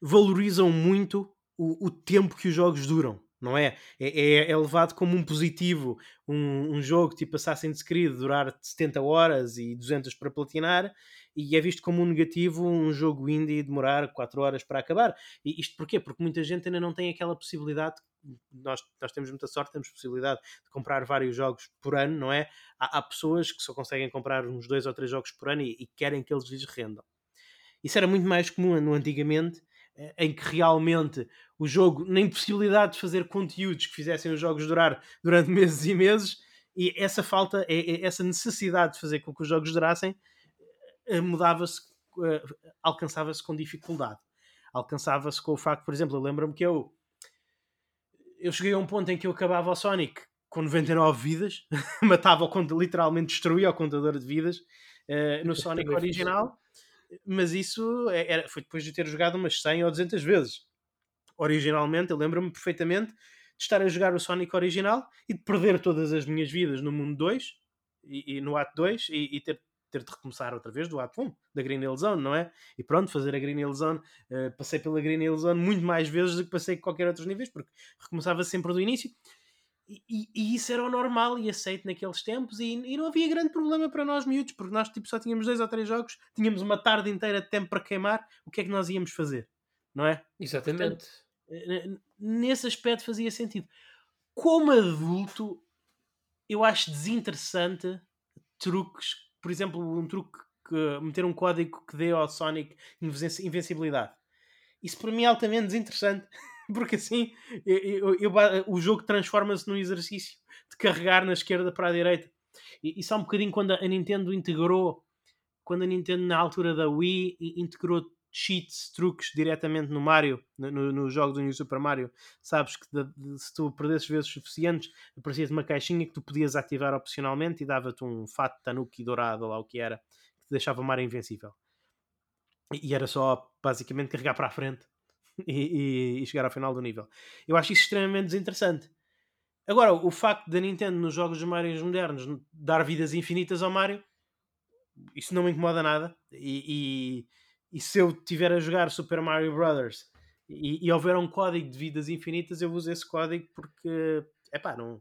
valorizam muito o, o tempo que os jogos duram, não é? É, é- é levado como um positivo um, um jogo tipo Assassin's Creed durar 70 horas e 200 para platinar e é visto como um negativo um jogo indie demorar 4 horas para acabar. E isto porquê? Porque muita gente ainda não tem aquela possibilidade nós, nós temos muita sorte, temos possibilidade de comprar vários jogos por ano, não é? Há, há pessoas que só conseguem comprar uns dois ou três jogos por ano e, e querem que eles lhes rendam. Isso era muito mais comum no antigamente, em que realmente o jogo, na impossibilidade de fazer conteúdos que fizessem os jogos durar durante meses e meses, e essa falta, é- é- essa necessidade de fazer com que os jogos durassem, eh, mudava-se, eh, alcançava-se com dificuldade. Alcançava-se com o facto, por exemplo, eu lembro-me que eu eu cheguei a um ponto em que eu acabava o Sonic com 99 vidas, matava o literalmente destruía o contador de vidas eh, no Sonic fiz. original, mas isso é- era, foi depois de ter jogado umas 100 ou 200 vezes. Originalmente, eu lembro-me perfeitamente de estar a jogar o Sonic original e de perder todas as minhas vidas no mundo 2 e, e no ato 2 e, e, ter, ter de recomeçar outra vez do ato 1 da Green Hill Zone, não é? E pronto, fazer a Green Hill Zone, uh, passei pela Green Hill Zone muito mais vezes do que passei qualquer outros níveis, porque recomeçava sempre do início. E, e, isso era o normal e aceito naqueles tempos e, e, não havia grande problema para nós miúdos, porque nós tipo, só tínhamos dois ou três jogos, tínhamos uma tarde inteira de tempo para queimar, o que é que nós íamos fazer? Não é? Exatamente. Portanto, nesse aspecto fazia sentido. Como adulto, eu acho desinteressante truques, por exemplo, um truque que meter um código que dê ao Sonic invencibilidade. Isso para mim é altamente desinteressante. porque assim eu, eu, o jogo transforma-se num exercício de carregar na esquerda para a direita. E, e só um bocadinho quando a Nintendo integrou, quando a Nintendo na altura da Wii integrou cheats, truques diretamente no Mario, no, no jogo do New Super Mario, sabes que de, de, se tu perdesses vezes suficientes, aparecia-te uma caixinha que tu podias ativar opcionalmente e dava-te um fato tanuki dourado, ou lá o que era, que te deixava o Mario invencível. E era só basicamente carregar para a frente e, e, chegar ao final do nível. Eu acho isso extremamente desinteressante. Agora, o facto da Nintendo nos jogos de Mario modernos dar vidas infinitas ao Mario, isso não me incomoda nada. E, e se eu estiver a jogar Super Mario Brothers e, houver um código de vidas infinitas, eu uso esse código porque epá, não,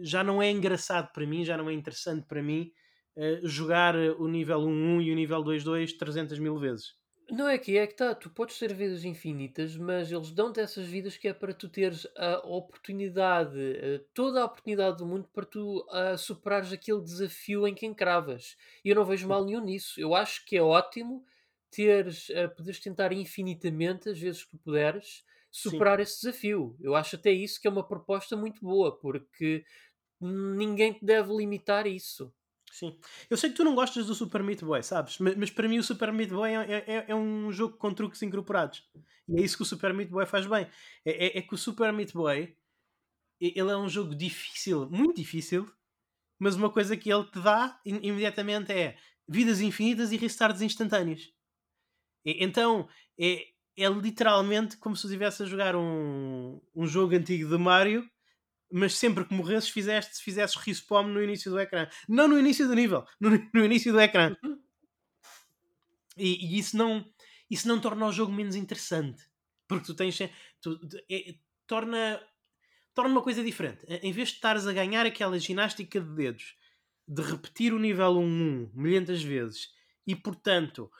já não é engraçado para mim, já não é interessante para mim uh, jogar o nível 1.1 e o nível 2.2 300 mil vezes. Não é que é que tá, tu podes ter vidas infinitas, mas eles dão-te essas vidas que é para tu teres a oportunidade, eh, toda a oportunidade do mundo para tu superares aquele desafio em que encravas. E eu não vejo mal nenhum nisso. Eu acho que é ótimo teres, uh, poderes tentar infinitamente, as vezes que puderes, superar Sim. esse desafio. Eu acho até isso que é uma proposta muito boa, porque ninguém te deve limitar isso. Sim. Eu sei que tu não gostas do Super Meat Boy, sabes? Mas, mas para mim o Super Meat Boy é, é, é, um jogo com truques incorporados. E é isso que o Super Meat Boy faz bem. É, é, é que o Super Meat Boy ele é um jogo difícil, muito difícil, mas uma coisa que ele te dá imediatamente é vidas infinitas e restarts instantâneos. Então é, é literalmente como se estivesse a jogar um, um jogo antigo de Mario mas sempre que morresses fizeste, fizesses respawn no início do ecrã. Não no início do nível, no, no início do ecrã. Uhum. E, e, isso, não, isso não torna o jogo menos interessante. Porque tu tens. Tu, é, torna, torna uma coisa diferente. Em vez de estares a ganhar aquela ginástica de dedos, de repetir o nível 1-1 milhentas vezes e, portanto,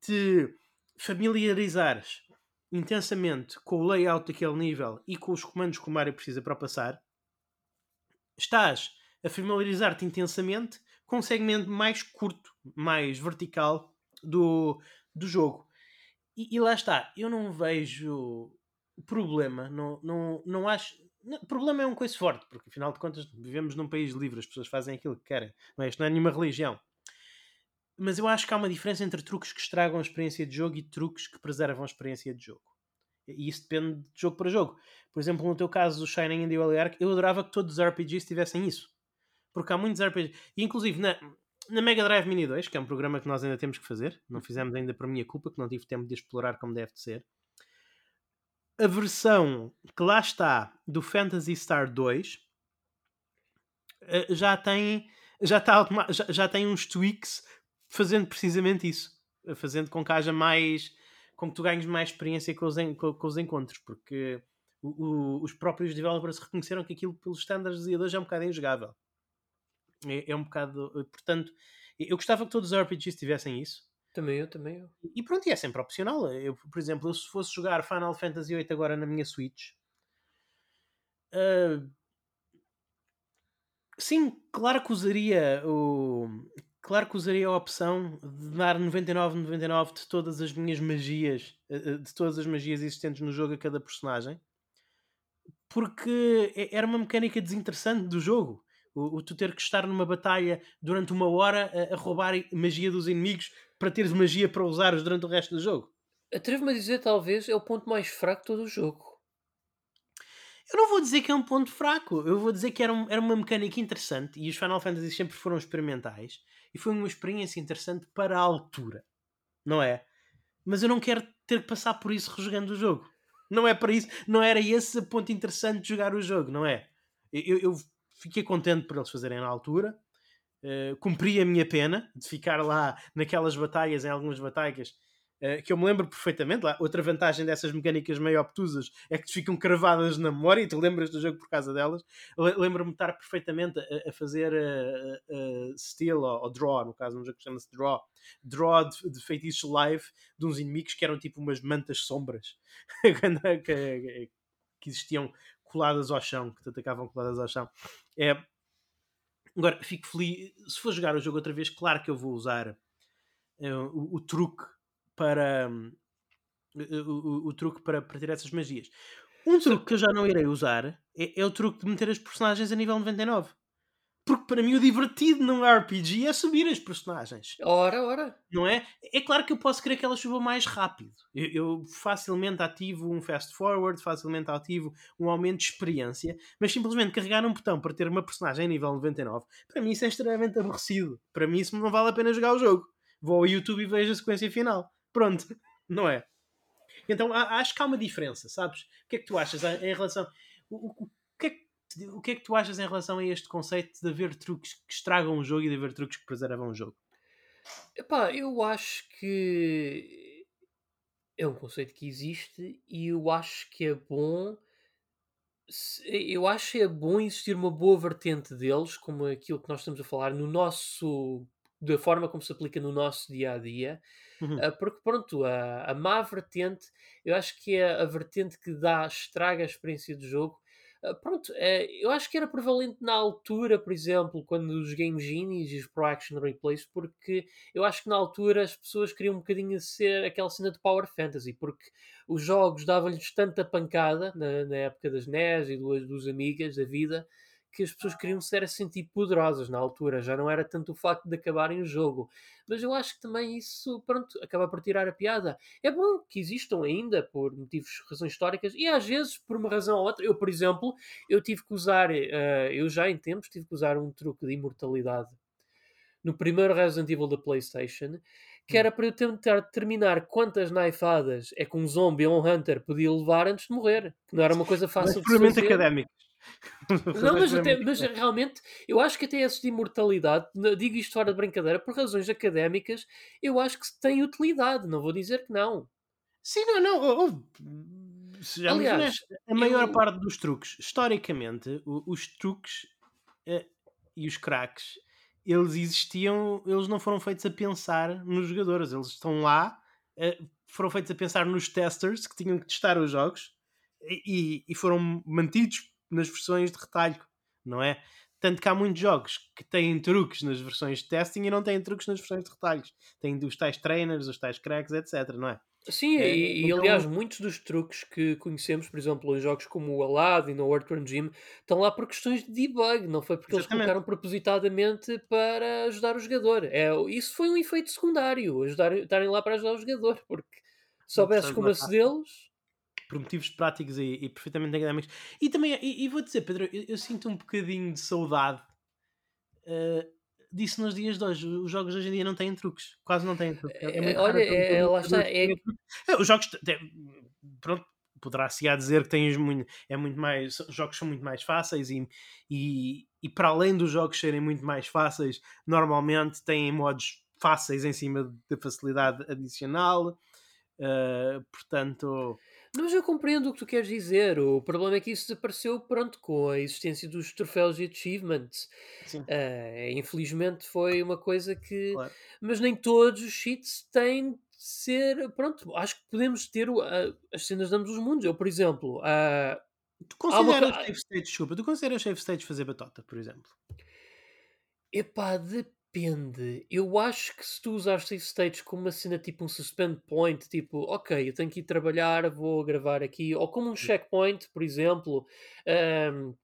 te familiarizares intensamente com o layout daquele nível e com os comandos que o Mario precisa para passar, estás a familiarizar-te intensamente com um segmento mais curto, mais vertical do, do jogo. E, e lá está, eu não vejo problema, não, não, não acho. Não, problema é um coisa forte, porque afinal de contas vivemos num país livre, as pessoas fazem aquilo que querem. Não é? Isto não é nenhuma religião. Mas eu acho que há uma diferença entre truques que estragam a experiência de jogo e truques que preservam a experiência de jogo. E isso depende de jogo para jogo. Por exemplo, no teu caso do Shining and the Ark, eu adorava que todos os RPGs tivessem isso. Porque há muitos RPGs. E inclusive na, na Mega Drive Mini 2, que é um programa que nós ainda temos que fazer, não fizemos ainda por minha culpa, que não tive tempo de explorar como deve de ser. A versão que lá está do Phantasy Star 2 eh, já tem já, está, já, já tem uns tweaks fazendo precisamente isso, fazendo com que haja mais, com que tu ganhes mais experiência com os, com, com os encontros, porque o, o, os próprios developers reconheceram que aquilo, pelos estándares de hoje, é um bocado injogável. É, é, um bocado. Portanto, eu gostava que todos os RPGs tivessem isso. Também eu, também eu. E pronto, e é sempre opcional. Eu, por exemplo, eu, se fosse jogar Final Fantasy VIII agora na minha Switch. Uh, sim, claro que usaria o, Claro que usaria a opção de dar 99,99 de todas as minhas magias, eh, eh, de todas as magias existentes no jogo a cada personagem, porque era uma mecânica desinteressante do jogo. O, o tu ter que estar numa batalha durante uma hora a, a, roubar magia dos inimigos para teres magia para usares durante o resto do jogo. Atrevo-me a dizer, talvez, é o ponto mais fraco de todo o jogo. Eu não vou dizer que é um ponto fraco, eu vou dizer que era, um, era uma mecânica interessante e os Final Fantasy sempre foram experimentais e foi uma experiência interessante para a altura, não é? Mas eu não quero ter que passar por isso rejogando o jogo. Não é para isso, não era esse o ponto interessante de jogar o jogo, não é? Eu, eu fiquei contente por eles fazerem na altura, uh, cumpri a minha pena de ficar lá naquelas batalhas, em algumas batalhas, que eu me lembro perfeitamente. Lá, outra vantagem dessas mecânicas meio obtusas é que te ficam cravadas na memória e tu lembras do jogo por causa delas. Lembro-me de estar perfeitamente a, a fazer uh, steal ou, ou, draw, no caso, um jogo que chama-se draw, draw de, de feitiços live de uns inimigos que eram tipo umas mantas sombras que, que existiam coladas ao chão, que te atacavam coladas ao chão. É, agora, fico feliz. Se for jogar o jogo outra vez, claro que eu vou usar o, o, truque para. Uh, o, o, truque para, para ter essas magias. Um truque que eu já não irei usar é, é o truque de meter as personagens a nível 99. Porque para mim o divertido num RPG é subir as personagens. Ora, ora. Não é? É claro que eu posso querer que elas subam mais rápido. Eu, eu, facilmente ativo um fast forward, facilmente ativo um aumento de experiência, mas simplesmente carregar um botão para ter uma personagem em nível 99, para mim isso é extremamente aborrecido. Para mim isso não vale a pena jogar o jogo. Vou ao YouTube e vejo a sequência final. Pronto. Não é? Então acho que há uma diferença, sabes? O que é que tu achas em relação. O, o, o que é que tu achas em relação a este conceito de haver truques que estragam o jogo e de haver truques que preservam o jogo? Epá, eu acho que é um conceito que existe e eu acho que é bom. Eu acho que é bom existir uma boa vertente deles, como aquilo que nós estamos a falar, no nosso. Da forma como se aplica no nosso dia a dia. Uhum. Ah, porque, pronto, a, a má vertente, eu acho que é a vertente que dá, estraga a experiência do jogo ah, pronto, eh, eu acho que era prevalente na altura, por exemplo, quando os Game Genies e os Pro Action Replays, porque eu acho que na altura as pessoas queriam um bocadinho ser aquela cena de Power Fantasy, porque os jogos davam-lhes tanta pancada na, na, época das NES e dos, dos Amigas da vida que as pessoas queriam ser assim tipo poderosas na altura, já não era tanto o facto de acabarem o jogo. Mas eu acho que também isso, pronto, acaba por tirar a piada. É bom que existam ainda por motivos, razões históricas e às vezes por uma razão ou outra. Eu, por exemplo, eu tive que usar, uh, eu já em tempos tive que usar um truque de imortalidade no primeiro Resident Evil da PlayStation que era para eu tentar determinar quantas naifadas é que um zombie ou um hunter podia levar antes de morrer. Que não era uma coisa fácil Mas, de fazer. Não, mas, até, mas realmente eu acho que até essa de imortalidade, digo isto fora de brincadeira, por razões académicas, eu acho que tem utilidade, não vou dizer que não. Sim, não, não. Aliás, a maior eu... parte dos truques, historicamente, os truques uh, e os craques, eles existiam, eles não foram feitos a pensar nos jogadores, eles estão lá, uh, foram feitos a pensar nos testers que tinham que testar os jogos e, e foram mantidos nas versões de retalho, não é? Tanto que há muitos jogos que têm truques nas versões de testing e não têm truques nas versões de retalhos. Tem os tais trainers, os tais cracks, etc, não é? Sim, é, e, então... e, aliás, muitos dos truques que conhecemos, por exemplo, em jogos como o Aladdin ou o Earthworm Jim, estão lá por questões de debug, não foi porque Exatamente. eles colocaram propositadamente para ajudar o jogador. É, isso foi um efeito secundário, ajudar, estarem lá para ajudar o jogador, porque soubesses como acedê-los por motivos práticos e, e perfeitamente académicos. E também, e, e vou dizer, Pedro, eu, eu, sinto um bocadinho de saudade uh, disso nos dias de hoje. Os jogos hoje em dia não têm truques, quase não têm truques. É, é, olha, é, é, lá está. É... Os jogos, pronto, poderá-se dizer que tens muito, é muito mais, os jogos são muito mais fáceis e, e, e para além dos jogos serem muito mais fáceis, normalmente têm modos fáceis em cima da facilidade adicional. Uh, portanto, mas eu compreendo o que tu queres dizer. O problema é que isso desapareceu pronto, com a existência dos troféus e achievements. Uh, infelizmente foi uma coisa que. Claro. Mas nem todos os cheats têm de ser. Pronto, acho que podemos ter uh, as cenas de ambos os mundos. Eu, por exemplo. Uh, tu consideras uma... save states, desculpa, tu consideras save states fazer batota, por exemplo? Epá, depende Depende. Eu acho que se tu usares save states como uma cena tipo um suspend point, tipo, ok, eu tenho que ir trabalhar, vou gravar aqui, ou como um checkpoint, por exemplo, um,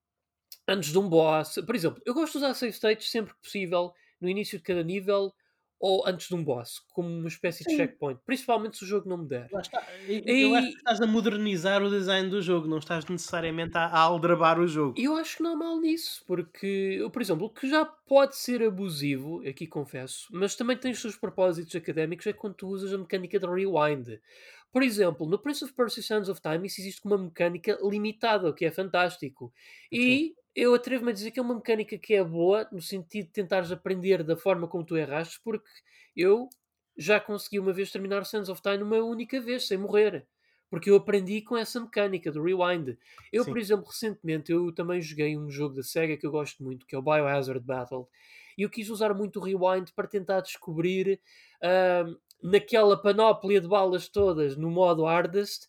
antes de um boss. Por exemplo, eu gosto de usar save states sempre que possível, no início de cada nível, ou antes de um boss, como uma espécie de Sim. checkpoint, principalmente se o jogo não me der. Está. E- Eu acho que E estás a modernizar o design do jogo, não estás necessariamente a, a aldrabar o jogo. eu acho que não há mal nisso, porque, eu, por exemplo, o que já pode ser abusivo, aqui confesso, mas também tem os seus propósitos académicos, é quando tu usas a mecânica de rewind. Por exemplo, no Prince of Persia Sands of Time isso existe com uma mecânica limitada, o que é fantástico. Sim. Eu atrevo-me a dizer que é uma mecânica que é boa, no sentido de tentares aprender da forma como tu erraste, porque eu já consegui uma vez terminar Sands of Time uma única vez, sem morrer. Porque eu aprendi com essa mecânica do rewind. Eu, por Sim. exemplo, recentemente eu também joguei um jogo da SEGA que eu gosto muito, que é o Biohazard Battle. E eu quis usar muito o rewind para tentar descobrir ahm, naquela panóplia de balas todas, no modo hardest,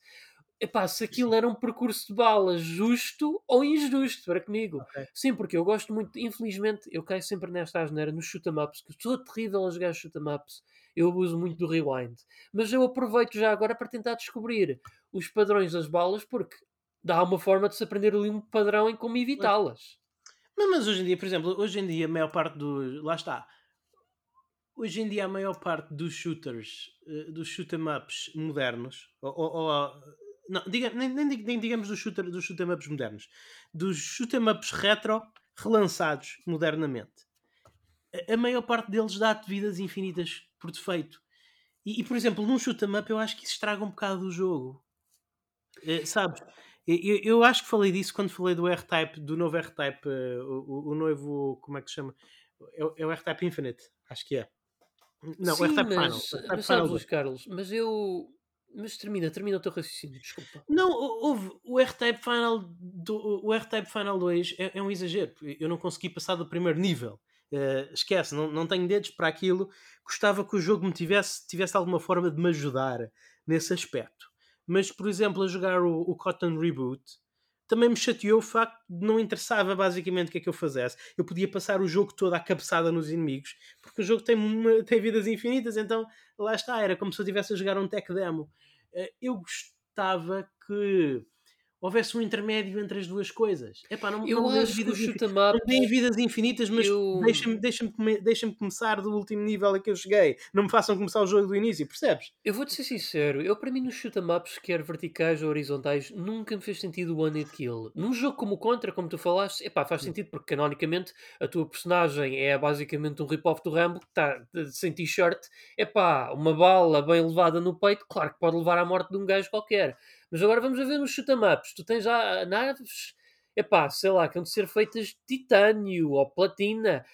epá, se aquilo era um percurso de balas justo ou injusto para comigo. Ok. Sim, porque eu gosto muito, infelizmente, eu caio sempre nesta asneira nos shoot 'em ups, que eu sou terrível a jogar shoot 'em ups. Eu abuso muito do rewind. Mas eu aproveito já agora para tentar descobrir os padrões das balas, porque dá uma forma de se aprender ali um padrão em como evitá-las. Mas, mas hoje em dia, por exemplo, hoje em dia a maior parte do. Lá está. Hoje em dia a maior parte dos shooters, eh, dos shoot 'em ups modernos, ou, ou- ou- não, diga, nem, nem, nem digamos dos, shooter, dos shoot ups modernos, dos shoot ups retro relançados modernamente, a, a maior parte deles dá-te vidas infinitas por defeito. E, e, por exemplo, num shoot up eu acho que isso estraga um bocado o jogo. Eh, sabes? Eu, eu- acho que falei disso quando falei do R-Type, do novo R-Type, eh, o, o- novo, como é que se chama? É, o- é o R-Type Infinite, acho que é. Não, o Sim, Final. o R-Type mas Final sabes, 2. Luís Carlos, mas eu. Mas termina, termina o teu raciocínio, desculpa. Não, hou- houve o R-Type Final, do, o R-Type Final 2 é, é um exagero. Eu não consegui passar do primeiro nível. Eh, esquece, não, não tenho dedos para aquilo. Gostava que o jogo me tivesse, tivesse alguma forma de me ajudar nesse aspecto. Mas, por exemplo, a jogar o, o Cotton Reboot também me chateou o facto de não interessava basicamente o que é que eu fizesse. Eu podia passar o jogo todo à cabeçada nos inimigos, porque o jogo tem, uma- tem vidas infinitas, então lá está, era como se eu estivesse a jogar um tech demo. Eh, Eu gostava que houvesse um intermédio entre as duas coisas. Epá, não, Eu não acho que o vidas, shoot infinitas, 'em não ups. vidas infinitas, mas Eu. deixem-me deixem come, deixem começar do último nível a que eu cheguei. Não me façam começar o jogo do início, percebes? Eu vou-te ser sincero, eu para mim nos ups, quer verticais ou horizontais, nunca me fez sentido o one hit kill. Num jogo como o Contra, como tu falaste, epá, faz sentido porque canonicamente a tua personagem é basicamente um rip-off do Rambo que está sem t-shirt, epá, uma bala bem levada no peito, claro que pode levar à morte de um gajo qualquer. Mas agora vamos a ver nos ups, tu tens já naves, epá, sei lá, que de ser feitas de titânio ou platina,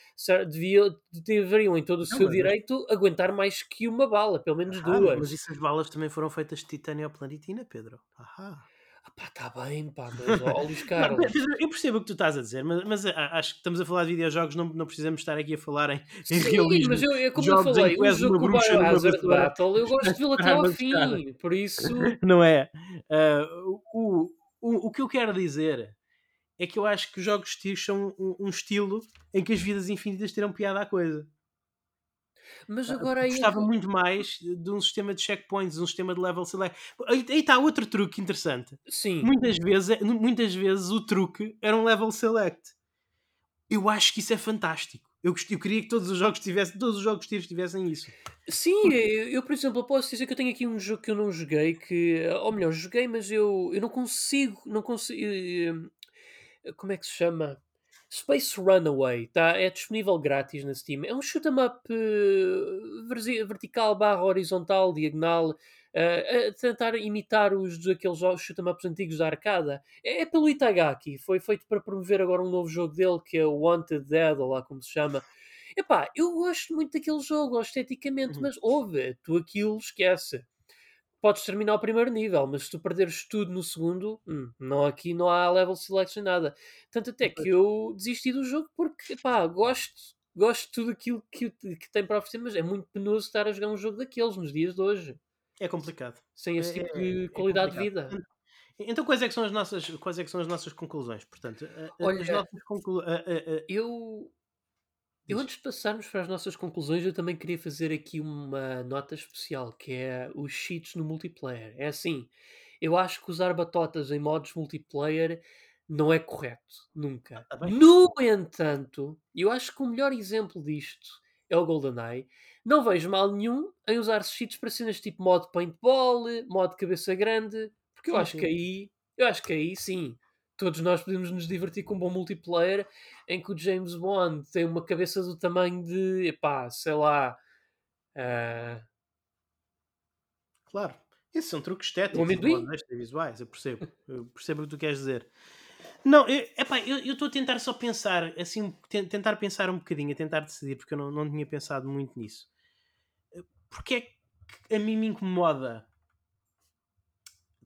deviam, deveriam em todo o Não, seu mas- direito aguentar mais que uma bala, pelo menos Ah, duas. mas essas balas também foram feitas de titânio ou planitina, Pedro. Ahá. Ah pá, está bem, pá, mas Carlos. Pedro, eu percebo o que tu estás a dizer, mas, mas a- acho que estamos a falar de videojogos, não, não precisamos estar aqui a falar em, em Sim, realismo. mas eu, é como Jogos eu falei, o jogo uma com o bruxa numa Biohazard vassoura Battle, eu gosto de vê-lo até ao de fim, por isso... Não é? Ah, o, o, o que eu quero dizer é que eu acho que os jogos de tiro são um, um estilo em que as vidas infinitas terão piada à coisa. Mas agora aí... Gostava muito mais de um sistema de checkpoints, de um sistema de level select. Aí está outro truque interessante. Sim, Muitas vezes, muitas vezes o truque era um level select. Eu acho que isso é fantástico. Eu, eu queria que todos os jogos tivessem, todos os jogos tiros tivessem isso. sim, eu, eu, por exemplo, posso dizer que eu tenho aqui um jogo que eu não joguei, que... Ou melhor, joguei, mas eu, eu não consigo, não consigo... eh, Como é que se chama? Space Runaway, tá? é disponível grátis na Steam. É um shoot 'em up eh, verzi- vertical barra horizontal, diagonal, eh, a tentar imitar os daqueles jogos shoot 'em ups antigos da arcada. É, é pelo Itagaki, foi feito para promover agora um novo jogo dele que é o Wanted Dead, ou lá como se chama. Epá, eu gosto muito daquele jogo esteticamente, Uhum. mas ouve, tu aquilo esquece. Podes terminar o primeiro nível, mas se tu perderes tudo no segundo, hum, não, aqui não há level selection nada. Tanto até que eu desisti do jogo porque, pá, gosto, gosto de tudo aquilo que, que tem para oferecer, mas é muito penoso estar a jogar um jogo daqueles nos dias de hoje, É complicado. sem esse É- tipo é- de é qualidade de complicado. vida. Então quais é que são as nossas, quais é que são as nossas conclusões? Portanto, Olha, as nossas conclu... Eu, eu antes de passarmos para as nossas conclusões, eu também queria fazer aqui uma nota especial, que é os cheats no multiplayer. É assim, eu acho que usar batotas em modos multiplayer não é correto, nunca. tá bem. No entanto, eu acho que o melhor exemplo disto é o GoldenEye. Não vejo mal nenhum em usar cheats para cenas tipo modo paintball, modo cabeça grande, porque eu Sim, acho que aí, eu acho que aí sim, todos nós podemos nos divertir com um bom multiplayer em que o James Bond tem uma cabeça do tamanho de, epá, sei lá, ah, Claro. Esses são truques o estéticos, e visuais, eu percebo. Eu percebo o que tu queres dizer. Não, eu, epá, eu estou a tentar só pensar, assim, ten- tentar pensar um bocadinho, a tentar decidir, porque eu não, não tinha pensado muito nisso. Porque é que a mim me incomoda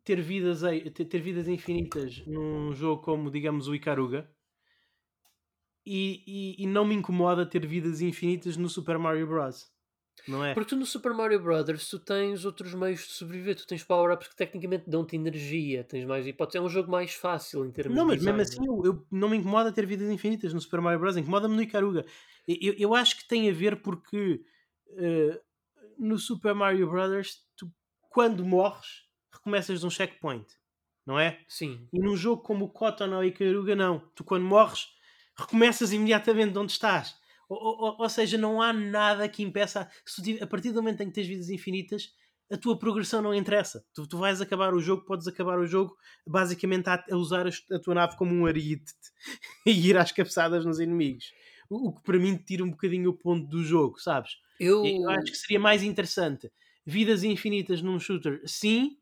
ter vidas, ter, ter vidas infinitas num jogo como, digamos, o Icaruga e, e, e não me incomoda ter vidas infinitas no Super Mario Bros. Não é? Porque tu no Super Mario Brothers tu tens outros meios de sobreviver, tu tens power-ups que tecnicamente dão-te energia, tens mais hipóteses, é um jogo mais fácil em termos Não, de mas mesmo assim eu, eu- não me incomoda ter vidas infinitas no Super Mario Bros. Incomoda-me no Icaruga. Eu, eu- acho que tem a ver porque eh, no Super Mario Bros. tu quando morres recomeças de um checkpoint, não é? Sim. E num jogo como o Cotton ou Icaruga, não. Tu quando morres recomeças imediatamente de onde estás. Ou, ou- ou seja, não há nada que impeça. a partir do momento em que tens vidas infinitas, a tua progressão não interessa. Tu, tu vais acabar o jogo, podes acabar o jogo basicamente a, a usar a, tua nave como um arite e ir às cabeçadas nos inimigos. O, o que para mim tira um bocadinho o ponto do jogo, sabes? Eu, Eu acho que seria mais interessante vidas infinitas num shooter, sim,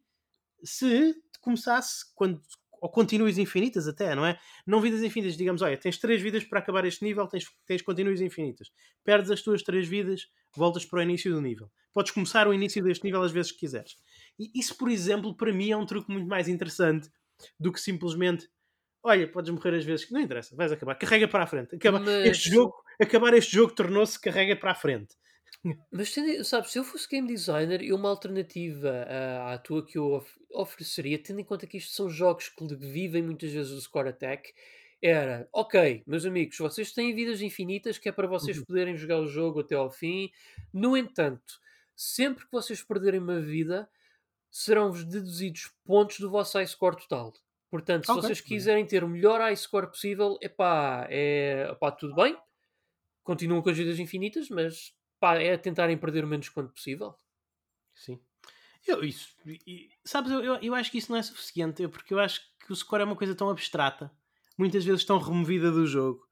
se começasse quando ou continues infinitas até, não é? Não vidas infinitas, digamos, olha, tens três vidas para acabar este nível, tens, tens continues infinitas. Perdes as tuas três vidas, voltas para o início do nível. Podes começar o início deste nível às vezes que quiseres. E isso, por exemplo, para mim é um truque muito mais interessante do que simplesmente olha, podes morrer às vezes que não interessa, vais acabar, carrega para a frente. Acaba, Mas- este jogo, acabar este jogo tornou-se carrega para a frente. Mas sabes, se eu fosse game designer e uma alternativa ah, à tua que eu of- ofereceria, tendo em conta que isto são jogos que vivem muitas vezes do score attack, era ok, meus amigos, vocês têm vidas infinitas que é para vocês Uhum. poderem jogar o jogo até ao fim. No entanto, sempre que vocês perderem uma vida, serão-vos deduzidos pontos do vosso high score total. Portanto, se Ok. vocês quiserem ter o melhor high score possível, epá, é epá, tudo bem, continuam com as vidas infinitas, mas pá, é tentarem perder o menos quanto possível. Sim. Eu, isso, e- sabes, eu, eu, eu acho que isso não é suficiente, eu- porque eu acho que o score é uma coisa tão abstrata, muitas vezes tão removida do jogo.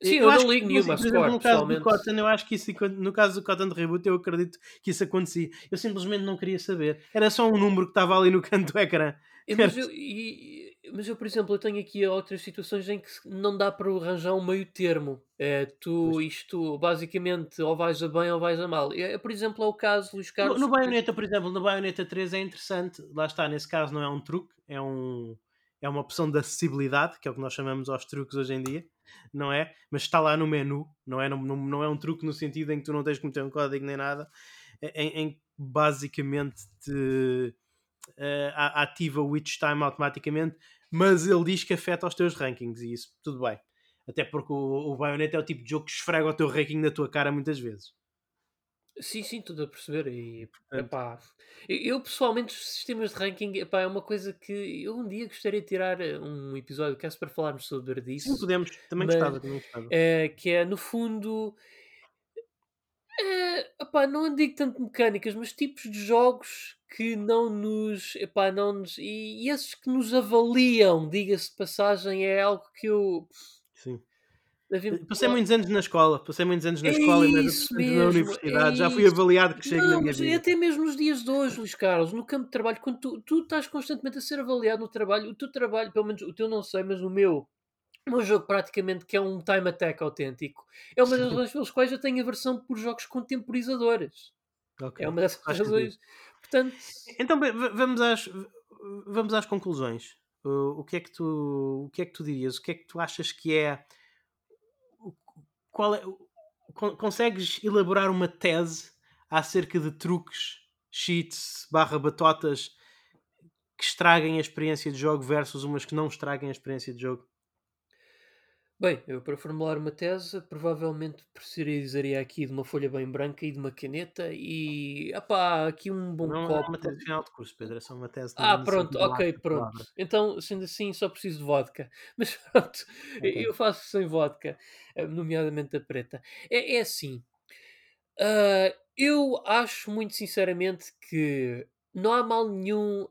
Sim, eu acho não que, ligo nenhuma por exemplo, no caso do. Cotton, eu acho que isso, no caso do Cotton de Reboot, eu acredito que isso acontecia. Eu simplesmente não queria saber. Era só um número que estava ali no canto do ecrã. É, mas, eu, e- mas eu, por exemplo, eu tenho aqui outras situações em que não dá para arranjar um meio termo. É, tu, Pois. isto, basicamente, ou vais a bem ou vais a mal. É, por exemplo, é o caso, Luís No, Carlos. no que- Bayonetta, por exemplo, no Bayonetta 3 é interessante. Lá está, nesse caso não é um truque, é, um, é uma opção de acessibilidade, que é o que nós chamamos aos truques hoje em dia, não é? Mas está lá no menu, não é, não, não, não é um truque no sentido em que tu não tens que meter um código nem nada, em, em que basicamente te a- ativa o Witch Time automaticamente, mas ele diz que afeta os teus rankings e isso tudo bem. Até porque o, o Bayonetta é o tipo de jogo que esfrega o teu ranking na tua cara muitas vezes. Sim, sim, tudo a perceber. E, epá, eu, pessoalmente, os sistemas de ranking epá, é uma coisa que eu um dia gostaria de tirar eh, um episódio caso para falarmos sobre isso. Sim, podemos. Também mas- gostava, também gostava. eh, que é, no fundo, é, epá, não digo tanto mecânicas, mas tipos de jogos que não nos. Epá, não nos e, e esses que nos avaliam, diga-se de passagem, é algo que eu. Sim. havia- Passei muitos anos na escola, passei muitos anos na É escola e anos na mesmo, universidade. é Já fui avaliado que chego na Não, minha mas vida. até mesmo nos dias de hoje, Luís Carlos, no campo de trabalho, quando tu, tu estás constantemente a ser avaliado no trabalho, o teu trabalho, pelo menos o teu não sei, mas o meu, meu jogo praticamente que é um time attack autêntico, é uma das razões pelas quais eu tenho aversão por jogos contemporizadores. Ok. É uma dessas razões. Portanto, Então vamos às, vamos às conclusões. O, o que é que tu, o que é que tu dirias? O que é que tu achas que é qual é con- consegues elaborar uma tese acerca de truques, cheats, barra batotas que estraguem a experiência de jogo versus umas que não estraguem a experiência de jogo? Bem, eu para formular uma tese, provavelmente precisaria aqui de uma folha bem branca e de uma caneta e, opá, aqui um bom Não é copo. uma tese final de curso, Pedro, é só uma tese Ah, no pronto, ok, pronto. palavra. Então, sendo assim, só preciso de vodka. Mas pronto, Ok. eu faço sem vodka, eh, nomeadamente a preta. É, é assim, ah, Eu acho muito sinceramente que não há mal nenhum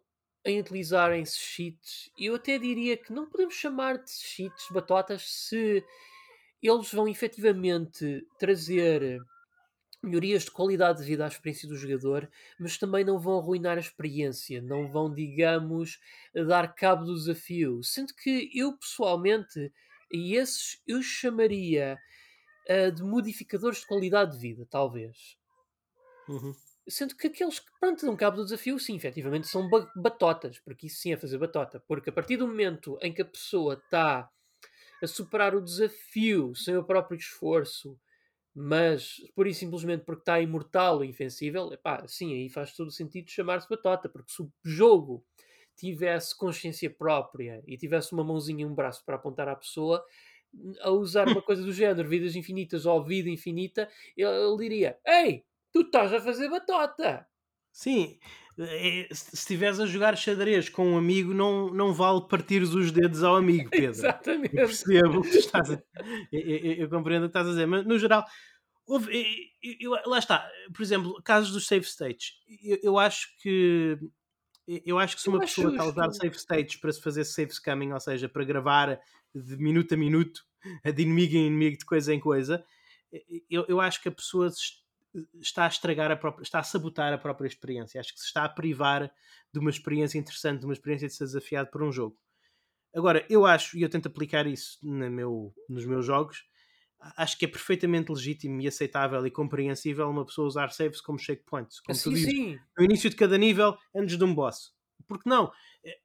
em utilizarem-se cheats. Eu até diria que não podemos chamar de cheats batotas se eles vão efetivamente trazer melhorias de qualidade de vida à experiência do jogador, mas também não vão arruinar a experiência, não vão, digamos, dar cabo do desafio. Sendo que eu pessoalmente, e esses eu chamaria uh, de modificadores de qualidade de vida, talvez. Uhum. Sendo que aqueles que pronto, dão cabo do desafio, sim, efetivamente são ba batotas, porque isso sim é fazer batota. Porque a partir do momento em que a pessoa está a superar o desafio sem o próprio esforço, mas por e simplesmente porque está imortal ou invencível, epá, sim, aí faz todo o sentido chamar-se batota, porque se o jogo tivesse consciência própria e tivesse uma mãozinha e um braço para apontar à pessoa, a usar uma coisa do género, vidas infinitas ou vida infinita, ele diria: Ei, tu estás a fazer batota! Sim, é, se estiveres a jogar xadrez com um amigo, não, não vale partir os dedos ao amigo, Pedro. Exatamente. Eu percebo o que estás a... eu, eu, eu, compreendo o que estás a dizer, mas no geral, houve, eu, lá está, por exemplo, casos dos save states. Eu, acho que eu acho que se uma pessoa está a usar save states para se fazer save scamming, ou seja, para gravar de minuto a minuto, de inimigo em inimigo, de coisa em coisa, eu, eu acho que a pessoa está a estragar a própria, está a sabotar a própria experiência. Acho que se está a privar de uma experiência interessante, de uma experiência de ser desafiado por um jogo. Agora, eu acho, e eu tento aplicar isso no meu, nos meus jogos, acho que é perfeitamente legítimo e aceitável e compreensível uma pessoa usar saves como checkpoints. Como sim, dizes, sim. no início de cada nível, antes de um boss. Porque não? Eh,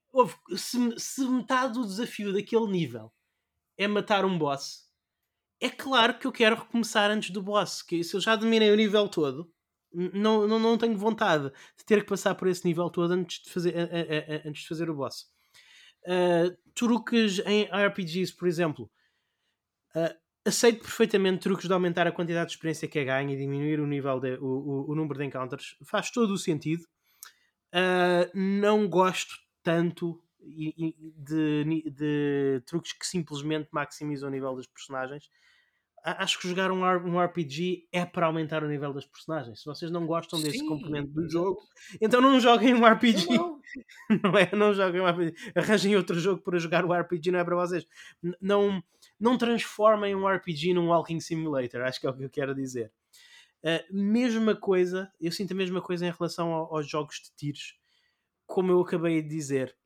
se, se metade do desafio daquele nível é matar um boss, é claro que eu quero recomeçar antes do boss. Que se eu já dominei o nível todo, não, não, não tenho vontade de ter que passar por esse nível todo antes de fazer, a, a, a, antes de fazer o boss. Uh, truques em RPGs, por exemplo. Uh, aceito perfeitamente truques de aumentar a quantidade de experiência que é ganha e diminuir o nível de, o, o, o número de encounters. Faz todo o sentido. Uh, não gosto tanto de, de, truques que simplesmente maximizam o nível dos personagens acho que jogar um, RPG é para aumentar o nível das personagens. Se vocês não gostam Sim, desse componente do jogo, então não joguem um RPG. Não, não é? Não joguem um RPG. Arranjem outro jogo para jogar o RPG, não é para vocês. Não, não transformem um RPG num Walking Simulator, acho que é o que eu quero dizer. Uh, mesma coisa, eu sinto a mesma coisa em relação ao, aos jogos de tiros, como eu acabei de dizer.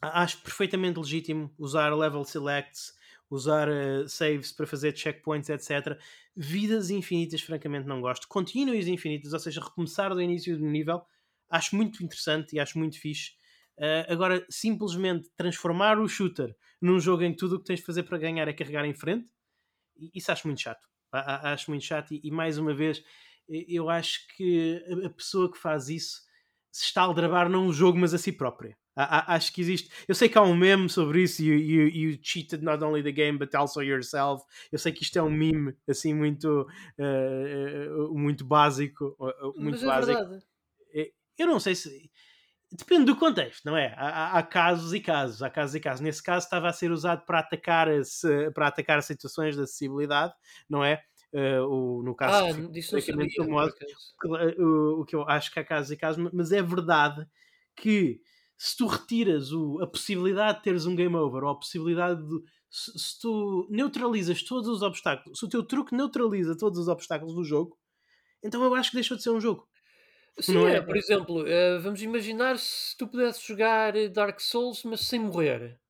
Acho perfeitamente legítimo usar level selects usar uh, saves para fazer checkpoints, etc. Vidas infinitas, francamente, não gosto. Continues infinitas, ou seja, recomeçar do início do nível, acho muito interessante e acho muito fixe. Uh, agora, simplesmente transformar o shooter num jogo em que tudo o que tens de fazer para ganhar é carregar em frente, isso acho muito chato. Acho muito chato, e, e mais uma vez, eu acho que a pessoa que faz isso se está a aldrabar não o jogo, mas a si própria acho que existe. Eu sei que há um meme sobre isso. You, you, you, cheated not only the game but also yourself. Eu sei que isto é um meme assim muito, uh, muito básico. Muito Mas é básico. Verdade. Eu não sei se. Depende do contexto, não é? Há, há, casos e casos, há casos e casos. Nesse caso estava a ser usado para atacar, para atacar situações de acessibilidade, não é? Uh, o, no caso ah, disso não famoso, o, o que eu acho que há casos e casos, mas é verdade que se tu retiras o, a possibilidade de teres um game over ou a possibilidade de. Se, se, tu neutralizas todos os obstáculos, se o teu truque neutraliza todos os obstáculos do jogo, então eu acho que deixou de ser um jogo. Sim, não é? por exemplo, uh, vamos imaginar se tu pudesses jogar Dark Souls, mas sem morrer.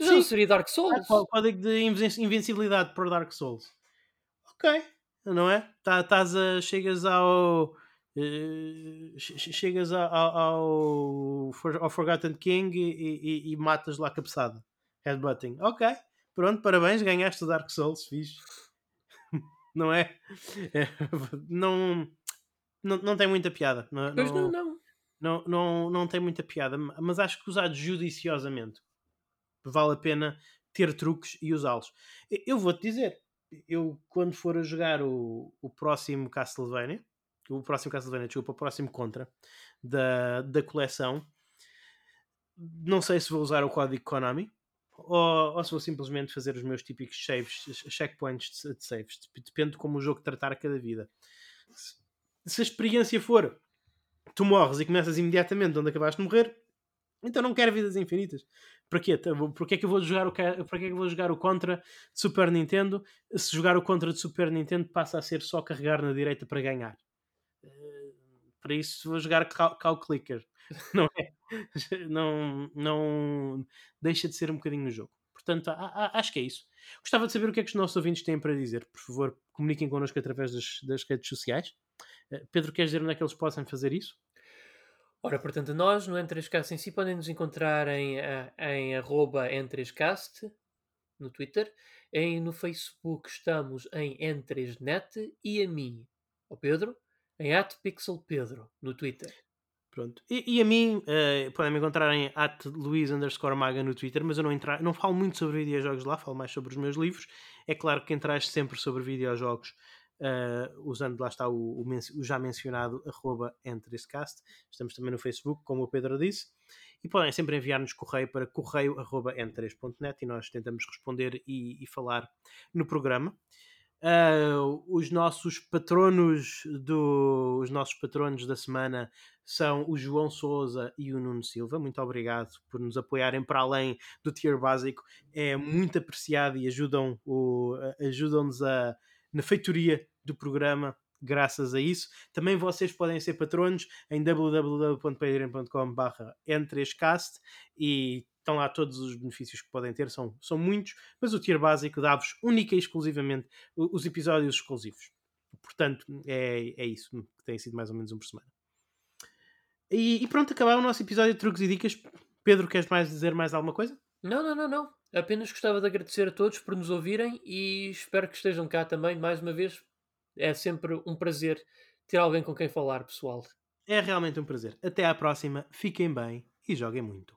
Já Sim. seria Dark Souls? o código de invencibilidade para Dark Souls. Ok, não é? Tá, tás a, chegas ao chegas ao, ao, ao, Forgotten King e, e, e, matas lá a cabeçada. Headbutting. Ok, pronto, parabéns, ganhaste o Dark Souls, fixe. não é? é? não, não, não tem muita piada. Não, pois não, não. Não, não, não tem muita piada, mas acho que usado judiciosamente vale a pena ter truques e usá-los. Eu vou-te dizer, eu quando for a jogar o, o próximo Castlevania, o próximo Castlevania, desculpa, o próximo Contra da, da coleção. Não sei se vou usar o código Konami ou, ou se vou simplesmente fazer os meus típicos saves, checkpoints de, saves. Depende de como o jogo tratar cada vida. Se a experiência for tu morres e começas imediatamente onde acabaste de morrer, então não quero vidas infinitas. Para quê? Porquê é que eu vou jogar o, para que é que vou jogar o Contra de Super Nintendo? Se jogar o Contra de Super Nintendo passa a ser só carregar na direita para ganhar. Para isso vou jogar Cow, Clicker. Não é? Não, não deixa de ser um bocadinho no jogo. Portanto, acho que é isso. Gostava de saber o que é que os nossos ouvintes têm para dizer. Por favor, comuniquem connosco através das, das redes sociais. Uh, Pedro, queres dizer onde é que eles possam fazer isso? Ora, portanto, nós no N3Cast em si podem nos encontrar em, eh, em arroba N3Cast no Twitter, em, no Facebook estamos em N3Net e a mim, ao Pedro, em atpixelpedro no Twitter. Pronto. E, e a mim, uh, podem me encontrar em @luiz_maga no Twitter, mas eu não, entra, não falo muito sobre videojogos lá, falo mais sobre os meus livros. É claro que entras sempre sobre videojogos uh, usando lá está o, o, o já mencionado arroba entrescast. Estamos também no Facebook, como o Pedro disse. E podem sempre enviar-nos correio para correio.n3.net e nós tentamos responder e, e falar no programa. Os nossos patronos do, os nossos patronos da semana são o João Souza e o Nuno Silva. Muito obrigado por nos apoiarem para além do tier básico. É muito apreciado e ajudam o, ajudam-nos a na feitoria do programa graças a isso. Também vocês podem ser patronos em www.patreon.com n3cast e estão lá todos os benefícios que podem ter, são, são muitos, mas o tier básico dá-vos única e exclusivamente os episódios exclusivos. Portanto, é, é isso que tem sido mais ou menos um por semana. E, e pronto, acabava o nosso episódio de truques e dicas. Pedro, queres mais dizer mais alguma coisa? Não, não, não, não. Apenas gostava de agradecer a todos por nos ouvirem e espero que estejam cá também mais uma vez. É sempre um prazer ter alguém com quem falar, pessoal. É realmente um prazer. Até à próxima, fiquem bem e joguem muito.